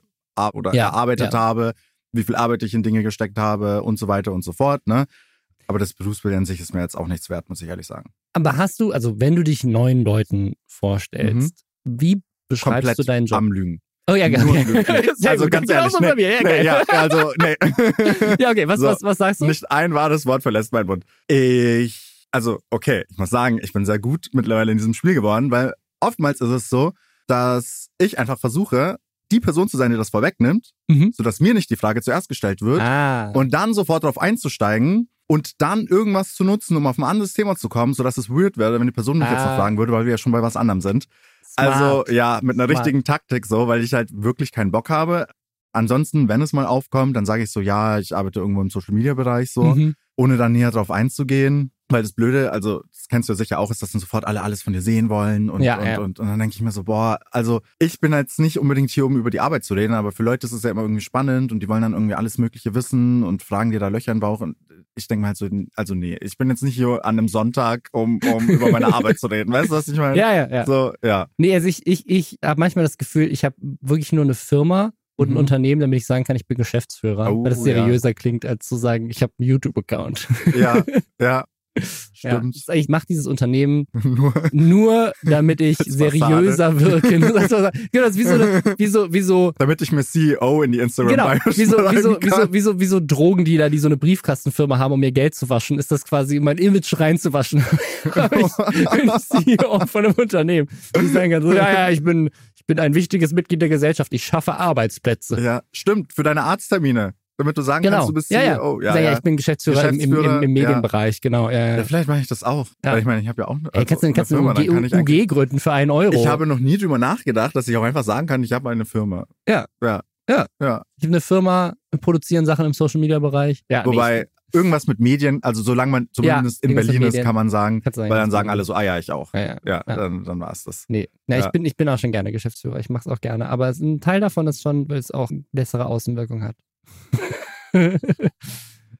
oder Ja, erarbeitet ja. habe, wie viel Arbeit ich in Dinge gesteckt habe und so weiter und so fort. Ne? Aber das Berufsbild an sich ist mir jetzt auch nichts wert, muss ich ehrlich sagen. Aber hast du, also wenn du dich neuen Leuten vorstellst, wie beschreibst Mhm. Komplett du deinen Job? am Lügen. oh ja. Lügen. Sehr also ganz Genau ehrlich, so bei mir. Ja, nee, ja, also nee. Ja, okay, was, So. was, was sagst du? Nicht ein wahres Wort verlässt meinen Mund. Ich, also okay, ich muss sagen, ich bin sehr gut mittlerweile in diesem Spiel geworden, weil oftmals ist es so, dass ich einfach versuche, die Person zu sein, die das vorwegnimmt, Mhm. sodass mir nicht die Frage zuerst gestellt wird Ah. und dann sofort darauf einzusteigen und dann irgendwas zu nutzen, um auf ein anderes Thema zu kommen, sodass es weird wäre, wenn die Person mich jetzt noch Ah. fragen würde, weil wir ja schon bei was anderem sind. Smart. Also ja, mit einer Smart. richtigen Taktik so, weil ich halt wirklich keinen Bock habe. Ansonsten, wenn es mal aufkommt, dann sage ich so, ja, ich arbeite irgendwo im Social Media Bereich so, Mhm. ohne dann näher drauf einzugehen. Weil das Blöde, also das kennst du ja sicher auch, ist, dass dann sofort alle alles von dir sehen wollen und, Ja, und, ja. und, und dann denke ich mir so, boah, also ich bin jetzt nicht unbedingt hier, um über die Arbeit zu reden, aber für Leute ist es ja immer irgendwie spannend und die wollen dann irgendwie alles Mögliche wissen und fragen dir da Löcher in den Bauch und ich denke mir halt so, also nee, ich bin jetzt nicht hier an einem Sonntag, um, um über meine Arbeit zu reden. Weißt du, was ich meine? Ja, ja, ja. So, ja. Nee, also ich, ich, ich habe manchmal das Gefühl, ich habe wirklich nur eine Firma und ein Mhm. Unternehmen, damit ich sagen kann, ich bin Geschäftsführer. Oh, weil das ja. seriöser klingt, als zu sagen, ich habe einen YouTube-Account. Ja, ja. Ja, Stimmt. das- ich mache dieses Unternehmen Nur nur, damit ich Als seriöser wirke. genau, das ist wie so, eine, wie so, wie so damit ich mir CEO in die Instagram Genau, wie so, wie, so, wie, so, wie, so, wie so Drogendealer, die so eine Briefkastenfirma haben, um ihr Geld zu waschen, ist das quasi mein Image reinzuwaschen. Ich bin CEO von einem Unternehmen. Die sagen kann so, ja, ja, ich bin, ich bin ein wichtiges Mitglied der Gesellschaft, ich schaffe Arbeitsplätze. Ja, stimmt, für deine Arzttermine. Damit du sagen Genau. kannst, du bist ja, ja. CEO. Ja, ja, ich bin Geschäftsführer, im, im, im, Geschäftsführer, im ja. Medienbereich, genau. Ja, ja. Ja, vielleicht mache ich das auch. Ja. Weil ich meine, ich habe ja auch eine, Ey, kannst du, eine kannst Firma, eine eigentlich- UG gründen für einen Euro? Ich habe noch nie drüber nachgedacht, dass ich auch einfach sagen kann, ich habe eine Firma. Ja. Ja. Ja. Ja. Ich habe eine Firma, produzieren Sachen im Social Media Bereich. Ja, Wobei irgendwas mit Medien, also solange man zumindest in irgendwas mit Berlin ist, kann man sagen, Kannst weil dann sagen alle so, ah ja, ich auch. Ja, ja. Ja, Ja. dann, dann war es das. Nee, Na, Ja. ich, bin, ich bin auch schon gerne Geschäftsführer. Ich mache es auch gerne. Aber ein Teil davon ist schon, weil es auch eine bessere Außenwirkung hat.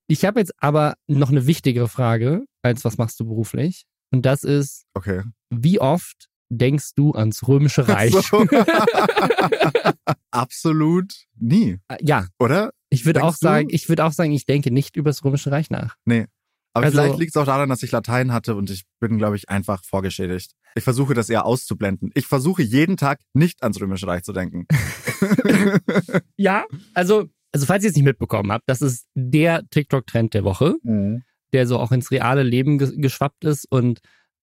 ich habe jetzt aber noch eine wichtigere Frage, als was machst du beruflich? Und das ist, Okay. wie oft denkst du ans Römische Reich? So. Absolut nie, Äh, ja, oder? ich würde auch sagen, du? ich würde auch sagen, ich denke nicht über das Römische Reich nach. Aber Also- vielleicht liegt es auch daran, dass ich Latein hatte und ich bin, glaube ich, einfach vorgeschädigt. Ich versuche das eher auszublenden. Ich versuche jeden Tag nicht ans Römische Reich zu denken. Ja, also, also falls ihr es nicht mitbekommen habt, das ist der TikTok-Trend der Woche. der so auch ins reale Leben ge geschwappt ist. Und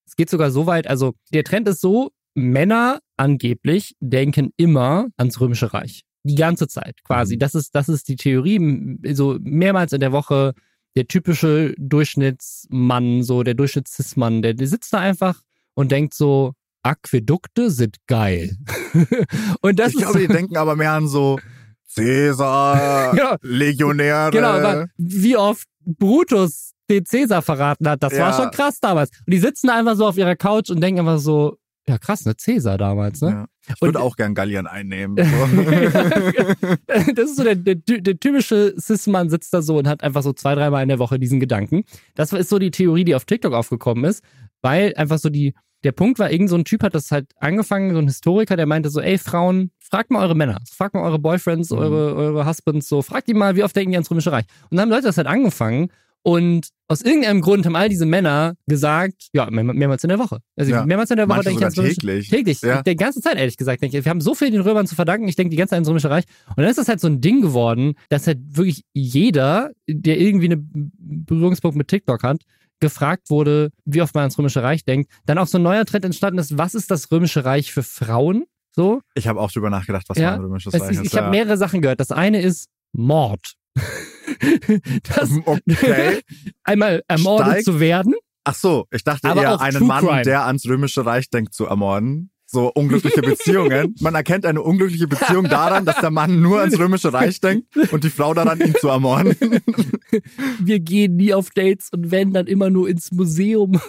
es geht sogar so weit, also der Trend ist so, Männer angeblich denken immer ans Römische Reich. Die ganze Zeit quasi. Mhm. Das ist, das ist die Theorie. So mehrmals in der Woche der typische Durchschnittsmann, so der Durchschnitts-Cis-Mann, der, der sitzt da einfach und denkt so, Aquädukte sind geil. und das ich ist glaube, die denken aber mehr an so Cäsar, Ja. Legionäre. Genau, aber wie oft Brutus den Cäsar verraten hat, das war Ja. schon krass damals. Und die sitzen da einfach so auf ihrer Couch und denken einfach so, ja krass, ne, Cäsar damals, ne? Ja. Ich Und- würde auch gern Gallien einnehmen. So. das ist so der, der, der typische Cis-Mann sitzt da so und hat einfach so zwei, dreimal in der Woche diesen Gedanken. Das ist so die Theorie, die auf TikTok aufgekommen ist, weil einfach so die, der Punkt war, irgend so ein Typ hat das halt angefangen, so ein Historiker, der meinte so, ey Frauen, fragt mal eure Männer, fragt mal eure Boyfriends, Mhm. eure, eure Husbands, so, fragt die mal, wie oft denken die ans Römische Reich? Und dann haben Leute das halt angefangen und aus irgendeinem Grund haben all diese Männer gesagt, ja, mehr, mehrmals in der Woche. Also Ja. mehrmals in der Woche Manche denke ich ans täglich. Täglich. Ja. Die ganze Zeit, ehrlich gesagt, denke ich. Wir haben so viel den Römern zu verdanken. Ich denke die ganze Zeit ans Römische Reich. Und dann ist das halt so ein Ding geworden, dass halt wirklich jeder, der irgendwie einen Berührungspunkt mit TikTok hat, gefragt wurde, wie oft man ans Römische Reich denkt. Dann auch so ein neuer Trend entstanden ist, was ist das Römische Reich für Frauen? So. Ich habe auch drüber nachgedacht, was Ja. mein römisches Es, Reich ich ist. ich habe ja. mehrere Sachen gehört. Das eine ist Mord. das, Okay. einmal ermordet Steigt- zu werden. Ach so, ich dachte Aber eher einen True Mann, Crime. der ans römische Reich denkt, zu ermorden. So unglückliche Beziehungen. Man erkennt eine unglückliche Beziehung daran, dass der Mann nur ans Römische Reich denkt und die Frau daran, ihn zu ermorden. Wir gehen nie auf Dates und wenn, dann immer nur ins Museum.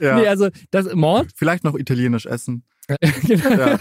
Ja. Nee, also das Mord, Vielleicht noch italienisch essen. genau.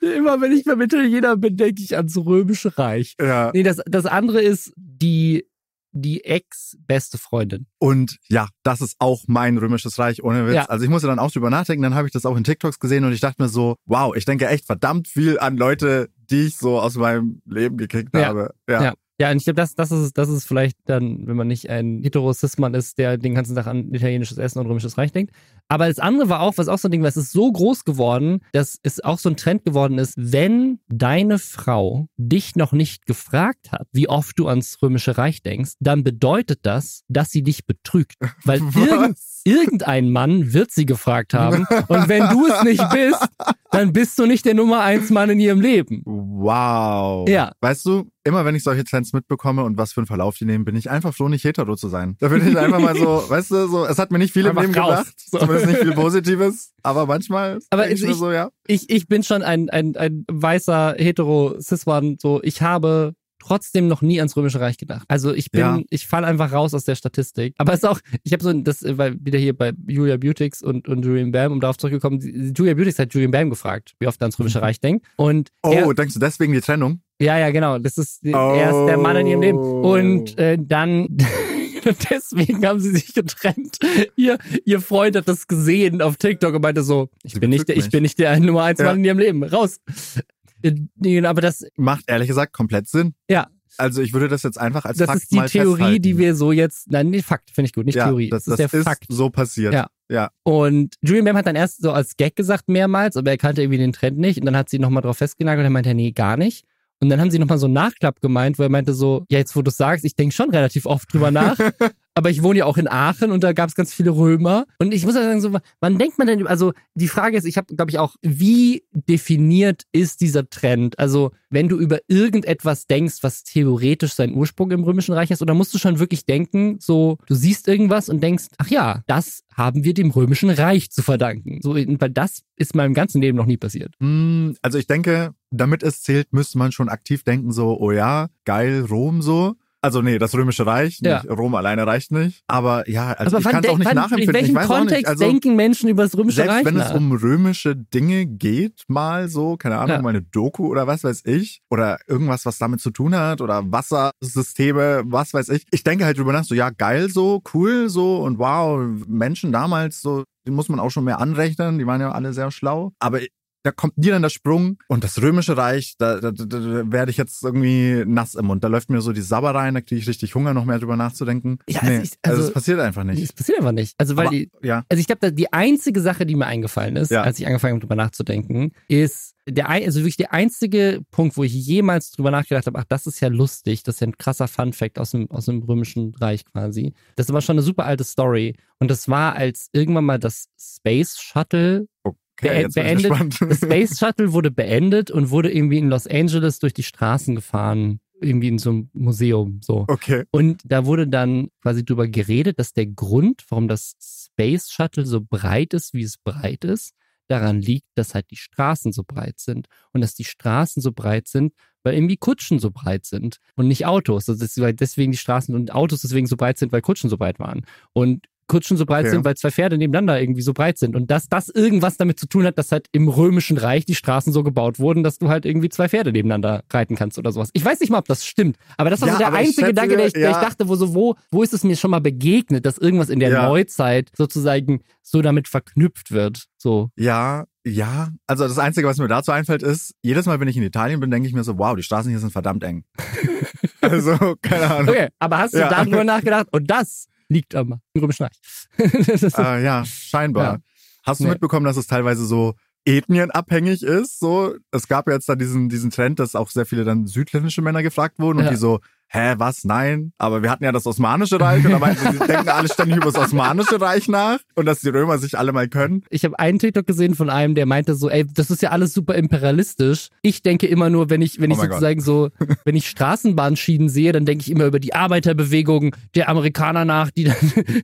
Immer wenn ich beim Italiener bin, denke ich ans Römische Reich. ja. Nee, das, das andere ist die, die ex-beste Freundin. Und ja, das ist auch mein römisches Reich, ohne Witz. Ja. Also ich musste dann auch drüber nachdenken, dann habe ich das auch in TikToks gesehen und ich dachte mir so, wow, ich denke echt verdammt viel an Leute, die ich so aus meinem Leben gekriegt Ja. habe. Ja. Ja. Ja, und ich glaube, das, das, ist, das ist vielleicht dann, wenn man nicht ein Hetero-Cis-Mann ist, der den ganzen Tag an italienisches Essen und römisches Reich denkt. Aber das andere war auch, was auch so ein Ding war, es ist so groß geworden, dass es auch so ein Trend geworden ist, wenn deine Frau dich noch nicht gefragt hat, wie oft du ans römische Reich denkst, dann bedeutet das, dass sie dich betrügt. Weil irgend, irgendein Mann wird sie gefragt haben. Und wenn du es nicht bist, dann bist du nicht der Nummer eins Mann in ihrem Leben. Wow. Ja. Weißt du, immer wenn ich solche Trends mitbekomme und was für einen Verlauf die nehmen, bin ich einfach froh, nicht hetero zu sein. Da bin ich einfach mal so, weißt du, so, es hat mir nicht viel Einfach im Leben raus. gebracht, So. zumindest nicht viel Positives, aber manchmal Aber ich ich- so, ja. ich, ich bin schon ein, ein, ein weißer hetero cis so ich habe trotzdem noch nie ans Römische Reich gedacht. Also ich bin, Ja. ich falle einfach raus aus der Statistik. Aber es ist auch, ich habe so das, weil wieder hier bei Julia Beautix und, und Julian Bam, um darauf zurückgekommen, Julia Beautix hat Julian Bam gefragt, wie oft er ans Römische Reich denkt. Und Oh, er, denkst du deswegen die Trennung? Ja, ja, genau, das ist, er ist der Mann in ihrem Leben. Oh. Und äh, dann, deswegen haben sie sich getrennt. Ihr, ihr Freund hat das gesehen auf TikTok und meinte so, ich Sie bin nicht, der, ich bin nicht der Nummer eins Ja. Mann in ihrem Leben. Raus. Äh, Aber das, Macht ehrlich gesagt komplett Sinn. Ja. Also ich würde das jetzt einfach als das Fakt ist die mal Theorie, festhalten. die wir so jetzt, nein, nee, Fakt, finde ich gut, nicht ja, Theorie. Das, Das, das ist der Fakt. so passiert. Ja. ja. Und Julian Bam hat dann erst so als Gag gesagt mehrmals, aber er kannte irgendwie den Trend nicht. Und dann hat sie nochmal drauf festgenagelt und er meinte, nee, gar nicht. Und dann haben sie nochmal so einen Nachklapp gemeint, wo er meinte so, ja, jetzt wo du sagst, ich denke schon relativ oft drüber nach. aber ich wohne ja auch in Aachen und da gab es ganz viele Römer. Und ich muss ja sagen, so, wann denkt man denn, also die Frage ist, ich habe, glaube ich, auch, wie definiert ist dieser Trend? Also, wenn du über irgendetwas denkst, was theoretisch seinen Ursprung im Römischen Reich hat, oder musst du schon wirklich denken, so, du siehst irgendwas und denkst, ach ja, das haben wir dem Römischen Reich zu verdanken. So, weil das ist meinem ganzen Leben noch nie passiert. Hm, Also ich denke, damit es zählt, müsste man schon aktiv denken, so, oh ja, geil, Rom so. Also nee, das Römische Reich, Ja. nicht, Rom alleine reicht nicht. Aber ja, also ich wann kann es auch nicht wann- nachempfinden. In welchem ich Kontext. Also, denken Menschen über das Römische selbst Reich wenn es nach? um römische Dinge geht, mal so, keine Ahnung, Ja. mal eine Doku oder was weiß ich, oder irgendwas, was damit zu tun hat, oder Wassersysteme, was weiß ich. Ich denke halt drüber nach, so ja, geil so, cool so und wow, Menschen damals so, die muss man auch schon mehr anrechnen, die waren ja alle sehr schlau. Aber da kommt dir dann der Sprung und das Römische Reich, da, da, da, da werde ich jetzt irgendwie nass im Mund. Da läuft mir so die Sabber rein, da kriege ich richtig Hunger, noch mehr drüber nachzudenken. Ja, also nee, ich- also, also- das passiert einfach nicht. Das passiert einfach nicht. Also, weil Aber, die, ja, Also ich glaube, die einzige Sache, die mir eingefallen ist, Ja. als ich angefangen habe, drüber nachzudenken, ist der, also wirklich der einzige Punkt, wo ich jemals drüber nachgedacht habe, ach, das ist ja lustig, das ist ja ein krasser Funfact aus dem, aus dem Römischen Reich quasi. Das ist aber schon eine super alte Story. Und das war, als irgendwann mal das Space Shuttle okay, ich beendet- das Space Shuttle wurde beendet und wurde irgendwie in Los Angeles durch die Straßen gefahren. Irgendwie in so einem Museum, so. Okay. Und da wurde dann quasi drüber geredet, dass der Grund, warum das Space Shuttle so breit ist, wie es breit ist, daran liegt, dass halt die Straßen so breit sind. Und dass die Straßen so breit sind, weil irgendwie Kutschen so breit sind und nicht Autos. Also deswegen die Straßen und Autos deswegen so breit sind, weil Kutschen so breit waren. Und Kutschen so breit Okay. sind, weil zwei Pferde nebeneinander irgendwie so breit sind. Und dass das irgendwas damit zu tun hat, dass halt im Römischen Reich die Straßen so gebaut wurden, dass du halt irgendwie zwei Pferde nebeneinander reiten kannst oder sowas. Ich weiß nicht mal, ob das stimmt. Aber das war Ja, so der einzige Gedanke, der ich, der ich ja. dachte, wo so, wo, wo ist es mir schon mal begegnet, dass irgendwas in der Ja. Neuzeit sozusagen so damit verknüpft wird. So. Ja, ja. Also das Einzige, was mir dazu einfällt, ist, jedes Mal, wenn ich in Italien bin, denke ich mir so, wow, die Straßen hier sind verdammt eng. also, keine Ahnung. Okay, aber hast du Ja. darüber nachgedacht? Und das liegt am Römischen Reich. Äh, ja, scheinbar. Ja. Hast du Nee. mitbekommen, dass es teilweise so ethnienabhängig ist? So, es gab ja jetzt da diesen, diesen Trend, dass auch sehr viele dann südländische Männer gefragt wurden und Ja. die so, hä, was, nein? Aber wir hatten ja das Osmanische Reich und da meinten sie, denken alle ständig über das Osmanische Reich nach und dass die Römer sich alle mal können. Ich habe einen TikTok gesehen von einem, der meinte so, ey, das ist ja alles super imperialistisch. Ich denke immer nur, wenn ich, wenn Oh ich mein sozusagen so, wenn ich Straßenbahnschienen sehe, dann denke ich immer über die Arbeiterbewegung der Amerikaner nach, die dann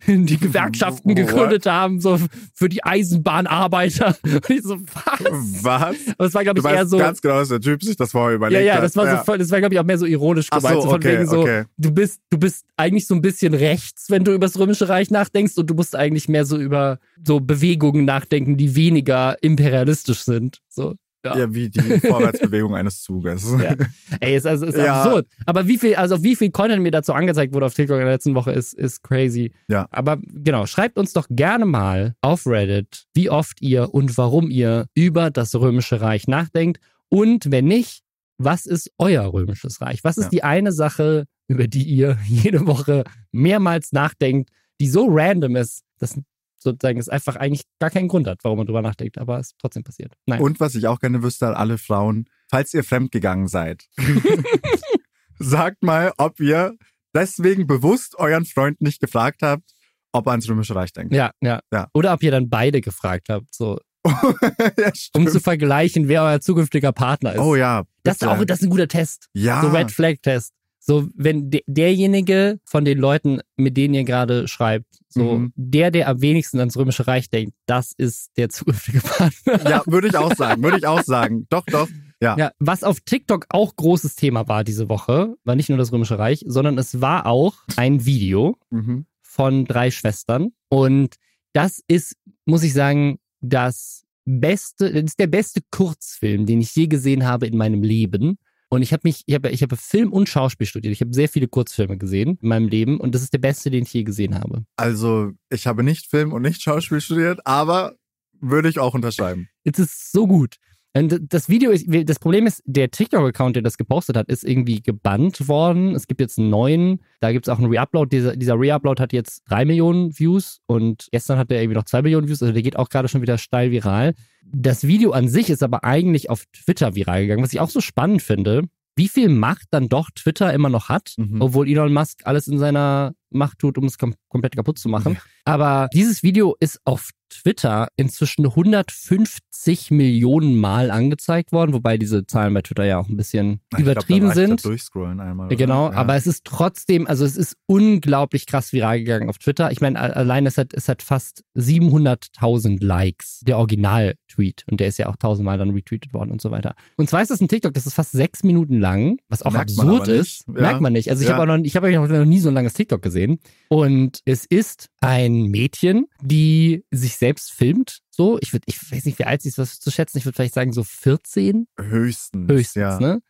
die Gewerkschaften What? gegründet haben, so für die Eisenbahnarbeiter. Und ich so, was? Was? Aber es war, glaube ich, eher so. ganz genau, dass der Typ sich das vorher Ja, überlegt ja, hat. das war so voll, das war, glaube ich, auch mehr so ironisch so, gemeint. so von okay, wegen so, okay. du bist, du bist eigentlich so ein bisschen rechts, wenn du über das Römische Reich nachdenkst und du musst eigentlich mehr so über so Bewegungen nachdenken, die weniger imperialistisch sind. So. Ja. Ja, wie die Vorwärtsbewegung eines Zuges. Ja. Ey, ist, also, ist Ja. absurd. Aber wie viel, also wie viel Content mir dazu angezeigt wurde auf TikTok in der letzten Woche, ist, ist crazy. Ja. Aber genau, schreibt uns doch gerne mal auf Reddit, wie oft ihr und warum ihr über das Römische Reich nachdenkt. Und wenn nicht, was ist euer Römisches Reich? Was ist Ja. die eine Sache, über die ihr jede Woche mehrmals nachdenkt, die so random ist, dass sozusagen es einfach eigentlich gar keinen Grund hat, warum man drüber nachdenkt, aber es trotzdem passiert. Nein. Und was ich auch gerne wüsste an alle Frauen, falls ihr fremdgegangen seid, sagt mal, ob ihr deswegen bewusst euren Freund nicht gefragt habt, ob er ans Römische Reich denkt. ja, ja, Ja. Oder ob ihr dann beide gefragt habt, so, ja, um zu vergleichen, wer euer zukünftiger Partner ist. oh ja. das ist auch das ist ein guter Test. ja. So Red Flag Test. So, wenn de derjenige von den Leuten, mit denen ihr gerade schreibt, so Mhm. der, der am wenigsten ans Römische Reich denkt, das ist der zukünftige Partner. ja, würde ich auch sagen, würde ich auch sagen. Doch, doch. Ja. Ja, was auf TikTok auch großes Thema war diese Woche, war nicht nur das Römische Reich, sondern es war auch ein Video Mhm. von drei Schwestern. Und das ist, muss ich sagen, das beste, das ist der beste Kurzfilm, den ich je gesehen habe in meinem Leben. Und ich habe mich, ich habe, ich habe Film und Schauspiel studiert. Ich habe sehr viele Kurzfilme gesehen in meinem Leben und das ist der beste, den ich je gesehen habe. Also, ich habe nicht Film und nicht Schauspiel studiert, aber würde ich auch unterschreiben. Es ist so gut. Und das Video ist, das Problem ist, der TikTok-Account, der das gepostet hat, ist irgendwie gebannt worden. Es gibt jetzt einen neuen, da gibt es auch einen Reupload. Dieser, dieser Reupload hat jetzt drei Millionen Views und gestern hat er irgendwie noch zwei Millionen Views. Also der geht auch gerade schon wieder steil viral. Das Video an sich ist aber eigentlich auf Twitter viral gegangen, was ich auch so spannend finde. Wie viel Macht dann doch Twitter immer noch hat, Mhm. obwohl Elon Musk alles in seiner Macht tut, um es kom komplett kaputt zu machen. Aber dieses Video ist auf Twitter inzwischen 150 Millionen Mal angezeigt worden, wobei diese Zahlen bei Twitter ja auch ein bisschen Ich glaub, übertrieben das sind. Durchscrollen einmal. Ja, oder? Genau, Ja. aber es ist trotzdem, also es ist unglaublich krass viral gegangen auf Twitter. Ich meine, allein es hat, es hat fast 700.000 Likes, der Original-Tweet. Und der ist ja auch tausendmal dann retweetet worden und so weiter. Und zwar ist das ein TikTok, das ist fast sechs Minuten lang, was auch Merkt absurd ist. Ja. Merkt man nicht. Also ich Ja. habe ich habe noch, nie so ein langes TikTok gesehen. Und es ist ein Mädchen, die sich selbst filmt. So, ich würde, ich weiß nicht, wie alt sie ist, was zu schätzen. Ich würde vielleicht sagen so 14 Höchstens. höchstens, ja. ne?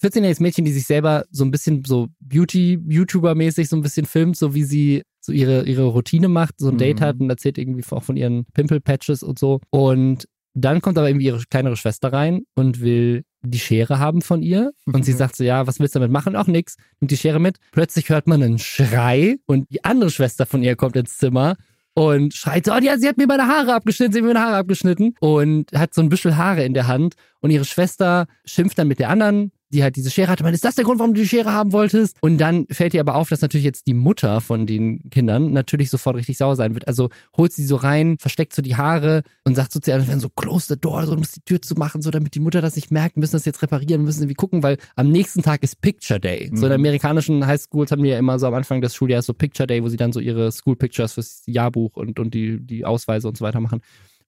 14-jähriges Mädchen, die sich selber so ein bisschen so Beauty-YouTuber-mäßig so ein bisschen filmt, so wie sie so ihre, ihre Routine macht, so ein Date Mhm. hat und erzählt irgendwie auch von ihren Pimple-Patches und so. Und dann kommt aber irgendwie ihre kleinere Schwester rein und will die Schere haben von ihr. Und sie sagt so, ja, was willst du damit machen? Auch nix. Nimmt die Schere mit. Plötzlich hört man einen Schrei und die andere Schwester von ihr kommt ins Zimmer und schreit so, oh, ja, sie hat mir meine Haare abgeschnitten, sie hat mir meine Haare abgeschnitten und hat so ein Büschel Haare in der Hand und ihre Schwester schimpft dann mit der anderen, die halt diese Schere hatte, meint, ist das der Grund, warum du die Schere haben wolltest? Und dann fällt ihr aber auf, dass natürlich jetzt die Mutter von den Kindern natürlich sofort richtig sauer sein wird. Also holt sie so rein, versteckt so die Haare und sagt so zu ihr, so close the door, so du musst die Tür zu machen, so damit die Mutter das nicht merkt, müssen das jetzt reparieren, müssen irgendwie gucken, weil am nächsten Tag ist Picture Day. So in Mhm. amerikanischen Highschools haben die ja immer so am Anfang des Schuljahres so Picture Day, wo sie dann so ihre School Pictures fürs Jahrbuch und, und die, die Ausweise und so weiter machen.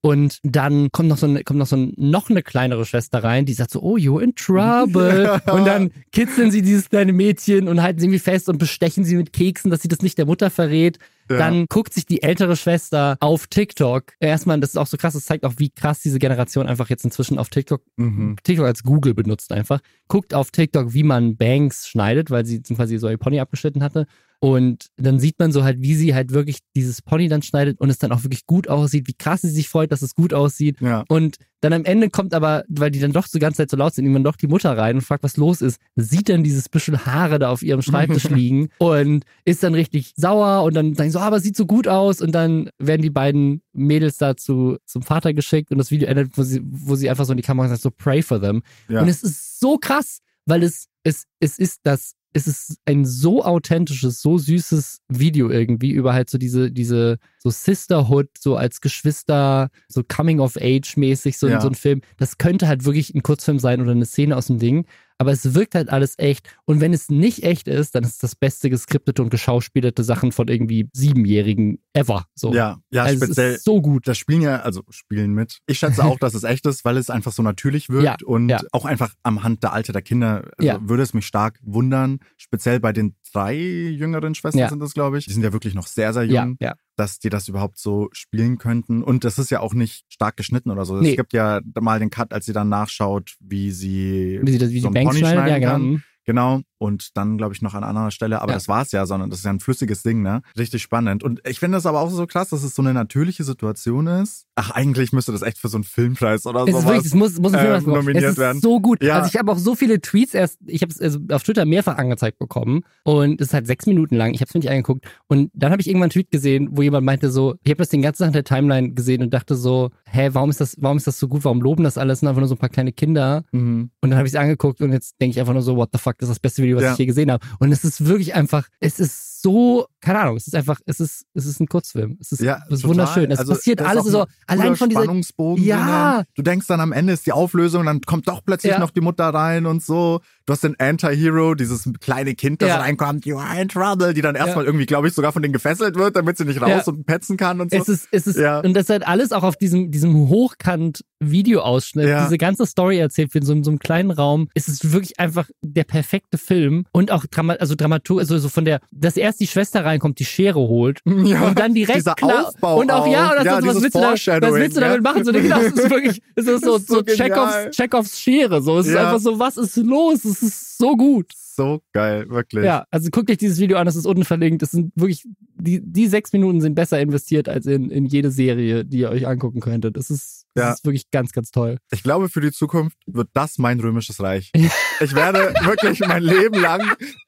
Und dann kommt noch so eine, kommt noch so ein, noch eine kleinere Schwester rein, die sagt so, oh, you're in trouble. und dann kitzeln sie dieses kleine Mädchen und halten sie irgendwie fest und bestechen sie mit Keksen, dass sie das nicht der Mutter verrät. Ja. Dann guckt sich die ältere Schwester auf TikTok. Erstmal, das ist auch so krass, das zeigt auch, wie krass diese Generation einfach jetzt inzwischen auf TikTok, Mhm. TikTok als Google benutzt einfach. Guckt auf TikTok, wie man Bangs schneidet, weil sie quasi so ihr Pony abgeschnitten hatte. Und dann sieht man so halt, wie sie halt wirklich dieses Pony dann schneidet und es dann auch wirklich gut aussieht, wie krass sie sich freut, dass es gut aussieht. Ja. Und dann am Ende kommt aber, weil die dann doch so die ganze Zeit so laut sind, irgendwann doch die Mutter rein und fragt, was los ist. Sieht dann dieses bisschen Haare da auf ihrem Schreibtisch liegen und ist dann richtig sauer und dann sagen so, ah, aber sieht so gut aus. Und dann werden die beiden Mädels dazu zum Vater geschickt und das Video endet, wo sie, wo sie einfach so in die Kamera sagt, so pray for them. Ja. Und es ist so krass, weil es, es, es ist das es ist ein so authentisches, so süßes Video irgendwie über halt so diese, diese, so Sisterhood, so als Geschwister, so Coming of Age mäßig, so, Ja. so ein Film. Das könnte halt wirklich ein Kurzfilm sein oder eine Szene aus dem Ding. Aber es wirkt halt alles echt. Und wenn es nicht echt ist, dann ist es das beste geskriptete und geschauspielerte Sachen von irgendwie Siebenjährigen ever. So. Ja, ja, also speziell. ist so gut. Das spielen ja, also spielen mit. Ich schätze auch, dass es echt ist, weil es einfach so natürlich wirkt Ja, und ja. auch einfach am Hand der Alter der Kinder also Ja. würde es mich stark wundern. Speziell bei den drei jüngeren Schwestern Ja. sind das, glaube ich. Die sind ja wirklich noch sehr, sehr Ja, jung, ja. Dass die das überhaupt so spielen könnten. Und das ist ja auch nicht stark geschnitten oder so. Nee. Es gibt ja mal den Cut, als sie dann nachschaut, wie sie Wie sie das, wie so einen Bank Pony schneidet, ja, schneiden genau. kann. Genau. Und dann, glaube ich, noch an anderer Stelle. Aber Ja. das war's ja, sondern das ist ja ein flüssiges Ding, ne? Richtig spannend. Und ich finde das aber auch so krass, dass es so eine natürliche Situation ist. Ach, eigentlich müsste das echt für so einen Filmpreis oder Es ist wirklich, es muss, muss ein Film ähm, ausgekommen. nominiert es ist werden. so gut. Ja. Also ich habe auch so viele Tweets erst, ich habe es also auf Twitter mehrfach angezeigt bekommen und es ist halt sechs Minuten lang. Ich habe es mir nicht angeguckt und dann habe ich irgendwann einen Tweet gesehen, wo jemand meinte so, ich habe das den ganzen Tag in der Timeline gesehen und dachte so, hä, warum ist das, warum ist das so gut? Warum loben das alles? Sind einfach nur so ein paar kleine Kinder. Mhm. Und dann habe ich es angeguckt und jetzt denke ich einfach nur so, what the fuck, das ist das beste Video, was Ja. ich je gesehen habe. Und es ist wirklich einfach, es ist so, keine Ahnung, es ist einfach, es ist, es ist ein Kurzfilm. Es ist, Ja, es ist wunderschön. Es Also, passiert alles so, ein allein von dieser, Spannungsbogen Ja. Du denkst dann am Ende ist die Auflösung, dann kommt doch plötzlich Ja. noch die Mutter rein und so. Du hast den Anti-Hero, dieses kleine Kind, das Ja. reinkommt, you are in trouble, die dann erstmal irgendwie, glaube ich, sogar von denen gefesselt wird, damit sie nicht raus und petzen kann und so. Es ist, es ist, Ja. und das ist halt alles auch auf diesem, diesem Hochkant-Videoausschnitt, diese ganze Story erzählt wird in so, in so einem kleinen Raum. Es ist wirklich einfach der perfekte Film und auch Drama, also Dramatur, also so von der, dass erst die Schwester reinkommt, die Schere holt Ja, und dann direkt klar, Aufbau und auch, ja, oder Ja, so, was willst du, da, was willst du damit ja. machen? So, genau, es ist wirklich, es ist so, Das ist so so Chekhovs. Chekhovs Schere, so. Es ist einfach so, was ist los? Es ist so gut. So geil, wirklich. Ja, also guckt euch dieses Video an, das ist unten verlinkt. Das sind wirklich, die, die sechs Minuten sind besser investiert als in, in jede Serie, die ihr euch angucken könntet. Das ist, das Ja. ist wirklich ganz, ganz toll. Ich glaube, für die Zukunft wird das mein römisches Reich. Ich werde wirklich mein Leben lang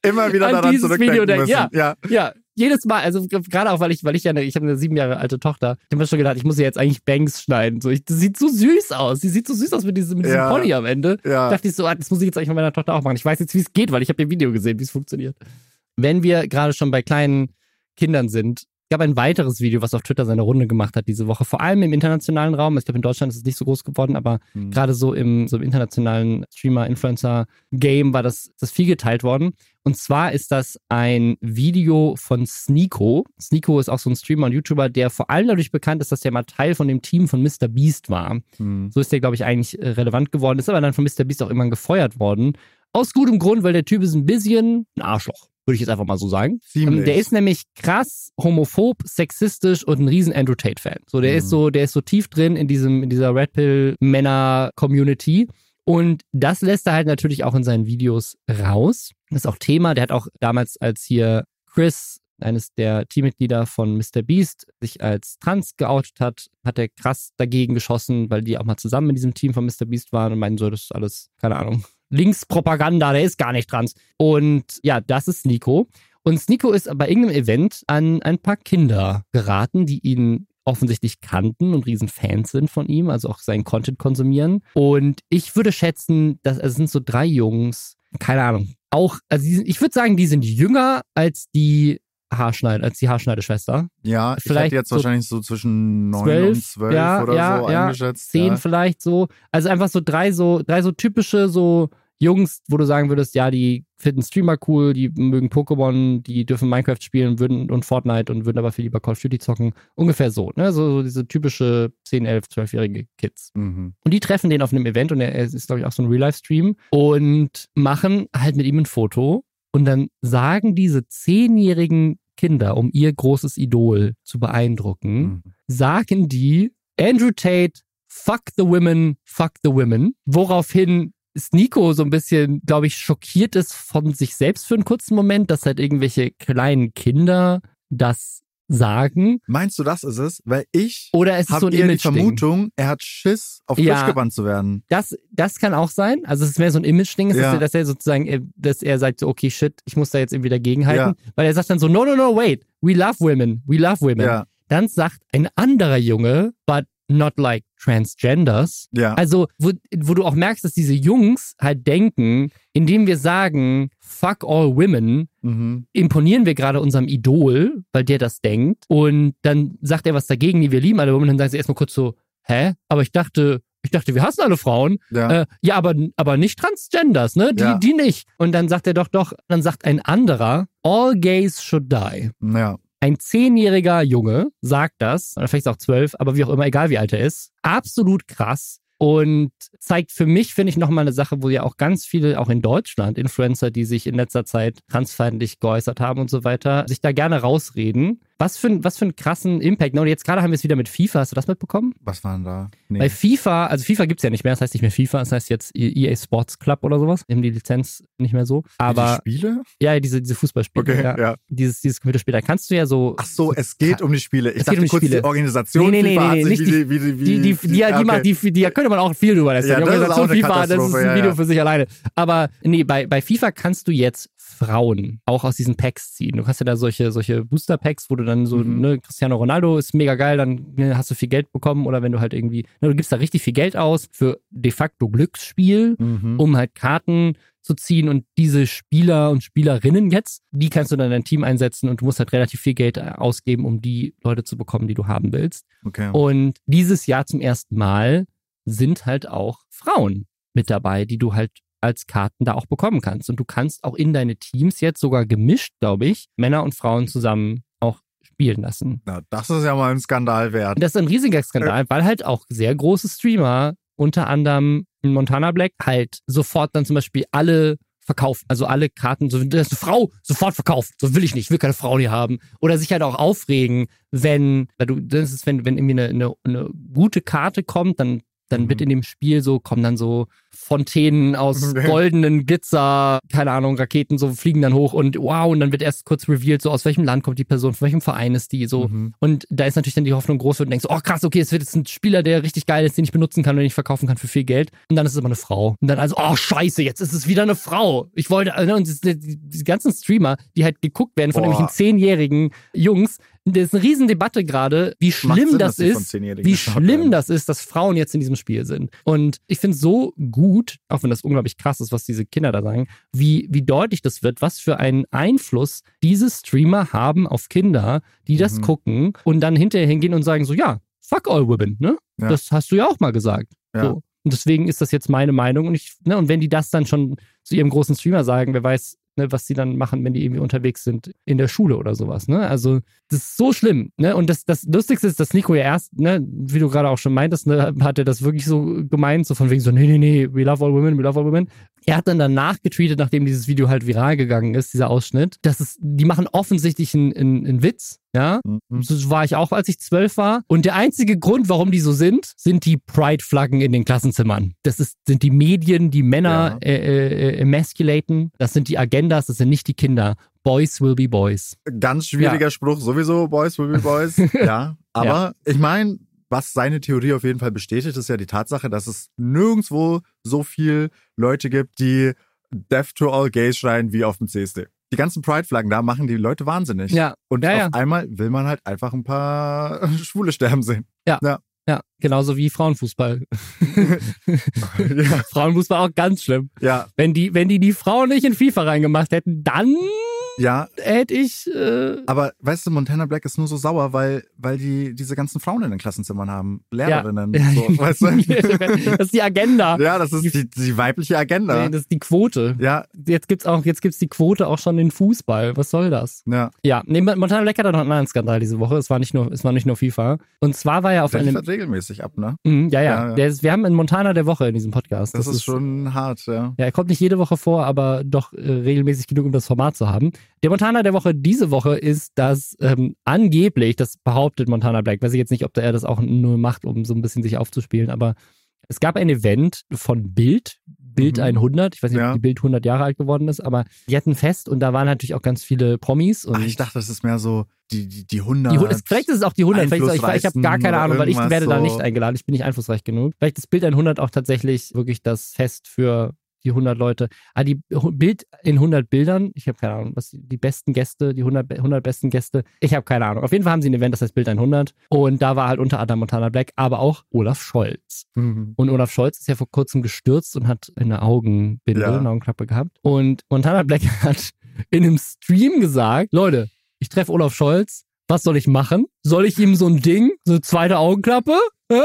immer wieder An daran dieses zurückdenken Video denken, müssen. ja. Ja, jedes Mal, also gerade auch, weil ich, weil ich ja eine, ich habe eine sieben Jahre alte Tochter, ich habe mir schon gedacht, ich muss ihr jetzt eigentlich Bangs schneiden. So, ich, das sieht so süß aus. Sie sieht so süß aus mit diesem, mit diesem Ja. Pony am Ende. Ja. dachte ich so, ah, das muss ich jetzt eigentlich mit meiner Tochter auch machen. Ich weiß jetzt, wie es geht, weil ich habe ihr Video gesehen, wie es funktioniert. Wenn wir gerade schon bei kleinen Kindern sind, gab ein weiteres Video, was auf Twitter seine Runde gemacht hat diese Woche. Vor allem im internationalen Raum. Ich glaube, in Deutschland ist es nicht so groß geworden, aber Hm. gerade so im, so im internationalen Streamer-Influencer-Game war das, das viel geteilt worden. Und zwar ist das ein Video von Sneeko. Sneeko ist auch so ein Streamer und YouTuber, der vor allem dadurch bekannt ist, dass er mal Teil von dem Team von Mr. Beast war. Hm. So ist der, glaube ich, eigentlich äh, relevant geworden, ist aber dann von Mr. Beast auch irgendwann gefeuert worden. Aus gutem Grund, weil der Typ ist ein bisschen ein Arschloch, würde ich jetzt einfach mal so sagen. Ziemlich. Ähm, Der ist nämlich krass homophob, sexistisch und ein riesen Andrew Tate-Fan. So, der Mhm. ist so, der ist so tief drin in diesem, in dieser Red Pill-Männer-Community. Und das lässt er halt natürlich auch in seinen Videos raus. Das ist auch Thema. Der hat auch damals, als hier Chris, eines der Teammitglieder von Mr. Beast, sich als trans geoutet hat, hat er krass dagegen geschossen, weil die auch mal zusammen in diesem Team von Mr. Beast waren und meinen so, das ist alles, keine Ahnung, Linkspropaganda, der ist gar nicht trans. Und ja, das ist Nico. Und Sneeko ist bei irgendeinem Event an ein paar Kinder geraten, die ihn offensichtlich kannten und riesen Fans sind von ihm, also auch seinen Content konsumieren. Und ich würde schätzen, dass also es sind so drei Jungs, keine Ahnung, auch, also sind, ich würde sagen, die sind jünger als die Haarschneid, als die Haarschneideschwester. Ja, ich Vielleicht hätte jetzt so wahrscheinlich so zwischen neun und zwölf ja, oder ja, so ja, eingeschätzt. Zehn vielleicht so. Also einfach so drei so, drei so typische so Jungs, wo du sagen würdest, ja, die finden Streamer cool, die mögen Pokémon, die dürfen Minecraft spielen würden und Fortnite und würden aber viel lieber Call of Duty zocken. Ungefähr so, ne? So, so diese typische 10, 11, 12-jährige Kids. Mhm. Und die treffen den auf einem Event und er ist, glaube ich, auch so ein Real-Life-Stream und machen halt mit ihm ein Foto und dann sagen diese zehnjährigen Kinder, um ihr großes Idol zu beeindrucken, Mhm. sagen die Andrew Tate, fuck the women, fuck the women, woraufhin Nico so ein bisschen, glaube ich, schockiert ist von sich selbst für einen kurzen Moment, dass halt irgendwelche kleinen Kinder das sagen. Meinst du, das ist es? Weil ich Oder es ist so habe ein eher die. Vermutung, er hat Schiss, auf Ja. Twitch gebannt zu werden. Das, das kann auch sein. Also es ist mehr so ein Image-Ding, dass, Ja. er, dass er sozusagen, äh, dass er sagt, so, okay, shit, ich muss da jetzt irgendwie dagegenhalten. Weil er sagt dann so, no, no, no, wait, we love women, we love women. Ja. Dann sagt ein anderer Junge, but not like Transgenders. Ja. Also, wo, wo du auch merkst, dass diese Jungs halt denken, indem wir sagen, fuck all women, Mhm. imponieren wir gerade unserem Idol, weil der das denkt. Und dann sagt er was dagegen, nee, wir lieben alle Women. Dann sagen sie erstmal kurz so, hä? Aber ich dachte, ich dachte, wir hassen alle Frauen. Ja. Äh, ja, aber, aber nicht Transgenders, ne? Die, Ja. die nicht. Und dann sagt er doch, doch, dann sagt ein anderer, all gays should die. ja. Ein zehnjähriger Junge sagt das, oder vielleicht auch zwölf, aber wie auch immer, egal wie alt er ist. Absolut krass. Und zeigt für mich, finde ich, nochmal eine Sache, wo ja auch ganz viele, auch in Deutschland, Influencer, die sich in letzter Zeit transfeindlich geäußert haben und so weiter, sich da gerne rausreden. Was für, ein- was für einen krassen Impact. Ne? Und jetzt gerade haben wir es wieder mit FIFA. Hast du das mitbekommen? Was waren da? Nee. Bei FIFA, also FIFA gibt's ja nicht mehr, das heißt nicht mehr FIFA, das heißt jetzt EA Sports Club oder sowas. Haben die Lizenz nicht mehr so. Aber die Spiele? ja, diese, diese Fußballspiele, Okay, ja. ja. Dieses, dieses Computerspiel, da kannst du ja so. Ach so, es geht um die Spiele. Ich Es dachte um die kurz, Spiele. die Organisation Nee, nee, nee, FIFA nee, nicht die, wie, die, wie Die, die, die, die, ja, die, okay. die, die, da könnte man auch viel drüber erzählen. Ja, die das ist auch Organisation FIFA, das ist ein ja, Video ja. für sich alleine. Aber nee, bei, bei FIFA kannst du jetzt Frauen auch aus diesen Packs ziehen. Du hast ja da solche, solche Booster-Packs, wo du dann so, Mhm. ne, Cristiano Ronaldo ist mega geil, dann ne, hast du viel Geld bekommen oder wenn du halt irgendwie, ne, du gibst da richtig viel Geld aus für de facto Glücksspiel, Mhm. um halt Karten zu ziehen und diese Spieler und Spielerinnen jetzt, die kannst du dann in dein Team einsetzen und du musst halt relativ viel Geld äh, ausgeben, um die Leute zu bekommen, die du haben willst. Okay. Und dieses Jahr zum ersten Mal sind halt auch Frauen mit dabei, die du halt als Karten da auch bekommen kannst. Und du kannst auch in deine Teams jetzt sogar gemischt, glaube ich, Männer und Frauen zusammen auch spielen lassen. Na, das ist ja mal ein Skandal wert. Das ist ein riesiger Skandal, weil halt auch sehr große Streamer, unter anderem Montana Black, halt sofort dann zum Beispiel alle verkaufen. Also alle Karten, so, das ist eine Frau, sofort verkauft. So will ich nicht, ich will keine Frau hier haben. Oder sich halt auch aufregen, wenn, weil du, das ist, wenn, wenn irgendwie eine, eine, eine gute Karte kommt, dann dann Mhm. wird in dem Spiel so, kommen dann so Fontänen aus goldenen Glitzer, keine Ahnung, Raketen so fliegen dann hoch und wow, und dann wird erst kurz revealed, so aus welchem Land kommt die Person, von welchem Verein ist die, so. Mhm. Und da ist natürlich dann die Hoffnung groß, du denkst, oh krass, okay, es wird jetzt ein Spieler, der richtig geil ist, den ich benutzen kann und den ich verkaufen kann für viel Geld. Und dann ist es aber eine Frau. Und dann also, oh scheiße, jetzt ist es wieder eine Frau. Ich wollte, ne, und die, ganzen Streamer, die halt geguckt werden von Boah. irgendwelchen zehnjährigen Jungs, das ist eine Riesendebatte gerade, wie schlimm Sinn, das ist, wie schlimm das ist, dass Frauen jetzt in diesem Spiel sind. Und ich finde es so gut, auch wenn das unglaublich krass ist, was diese Kinder da sagen, wie, wie deutlich das wird, was für einen Einfluss diese Streamer haben auf Kinder, die das Mhm. gucken und dann hinterher hingehen und sagen so, ja, fuck all women, ne? Ja. Das hast du ja auch mal gesagt. Ja. So. Und deswegen ist das jetzt meine Meinung. Und ich, ne, und wenn die das dann schon zu ihrem großen Streamer sagen, wer weiß, ne, was sie dann machen, wenn die irgendwie unterwegs sind in der Schule oder sowas, ne? Also, das ist so schlimm, ne? Und das, das Lustigste ist, dass Nico ja erst, ne, wie du gerade auch schon meintest, ne, hat er das wirklich so gemeint, so von wegen so, nee, nee, nee, we love all women, we love all women. Er hat dann danach getweetet, nachdem dieses Video halt viral gegangen ist, dieser Ausschnitt, dass es, die machen offensichtlich einen, einen, einen Witz, ja? Mhm. So war ich auch, als ich zwölf war. Und der einzige Grund, warum die so sind, sind die Pride-Flaggen in den Klassenzimmern. Das ist, sind die Medien, die Männer Ja. äh, äh, emasculaten. Das sind die Agendas, das sind nicht die Kinder. Boys will be boys. Ganz schwieriger Spruch, sowieso, Boys will be Boys. ja, aber ich meine, was seine Theorie auf jeden Fall bestätigt, ist ja die Tatsache, dass es nirgendwo so viel Leute gibt, die Death to all gays schreien wie auf dem CSD. Die ganzen Pride-Flaggen da machen die Leute wahnsinnig. Ja, Und ja, auf ja. einmal will man halt einfach ein paar Schwule sterben sehen. ja, genauso wie Frauenfußball. ja, Frauenfußball auch ganz schlimm. ja, Wenn die, wenn die die Frauen nicht in FIFA reingemacht hätten, dann ja, hätte ich, äh, aber weißt du, Montana Black ist nur so sauer, weil, weil die diese ganzen Frauen in den Klassenzimmern haben. Lehrerinnen. Ja. So, weißt du? das ist die Agenda. ja, das ist die, die weibliche Agenda. Nee, das ist die Quote. Ja, Jetzt gibt's auch, jetzt gibt's die Quote auch schon in Fußball. Was soll das? ja. Ja, nee, Montana Black hatte noch einen anderen Skandal diese Woche. Es war nicht nur, es war nicht nur FIFA. Und zwar war er auf Der einem, liefert regelmäßig ab, ne? Mhm, ja, ja, Ja, ja. Der ist, wir haben einen Montana der Woche in diesem Podcast. Das, ist schon hart, ja. Ja, er kommt nicht jede Woche vor, aber doch äh, regelmäßig genug, um das Format zu haben. Der Montana der Woche diese Woche ist, dass ähm, angeblich, das behauptet Montana Black, weiß ich jetzt nicht, ob er das auch nur macht, um so ein bisschen sich aufzuspielen, aber es gab ein Event von Bild, Bild Mhm. 100, ich weiß nicht, Ja. ob die Bild 100 Jahre alt geworden ist, aber die hatten ein Fest und da waren natürlich auch ganz viele Promis. Und Ach, ich dachte, das ist mehr so die, die, die 100. die, vielleicht ist es auch die 100, vielleicht ist, ich, ich habe gar keine Ahnung, weil ich werde da irgendwas nicht so. eingeladen, ich bin nicht einflussreich genug. Vielleicht ist Bild 100 auch tatsächlich wirklich das Fest für die 100 Leute. Ah, die Bild in 100 Bildern. Ich habe keine Ahnung, was die besten Gäste, die 100, 100 besten Gäste. Ich habe keine Ahnung. Auf jeden Fall haben sie ein Event, das heißt Bild 100. Und da war halt unter anderem Montana Black, aber auch Olaf Scholz. Mhm. Und Olaf Scholz ist ja vor kurzem gestürzt und hat eine Augenbinde, Ja. eine Augenklappe gehabt. Und Montana Black hat in einem Stream gesagt, Leute, ich treffe Olaf Scholz, was soll ich machen? Soll ich ihm so ein Ding, so eine zweite Augenklappe? Hä?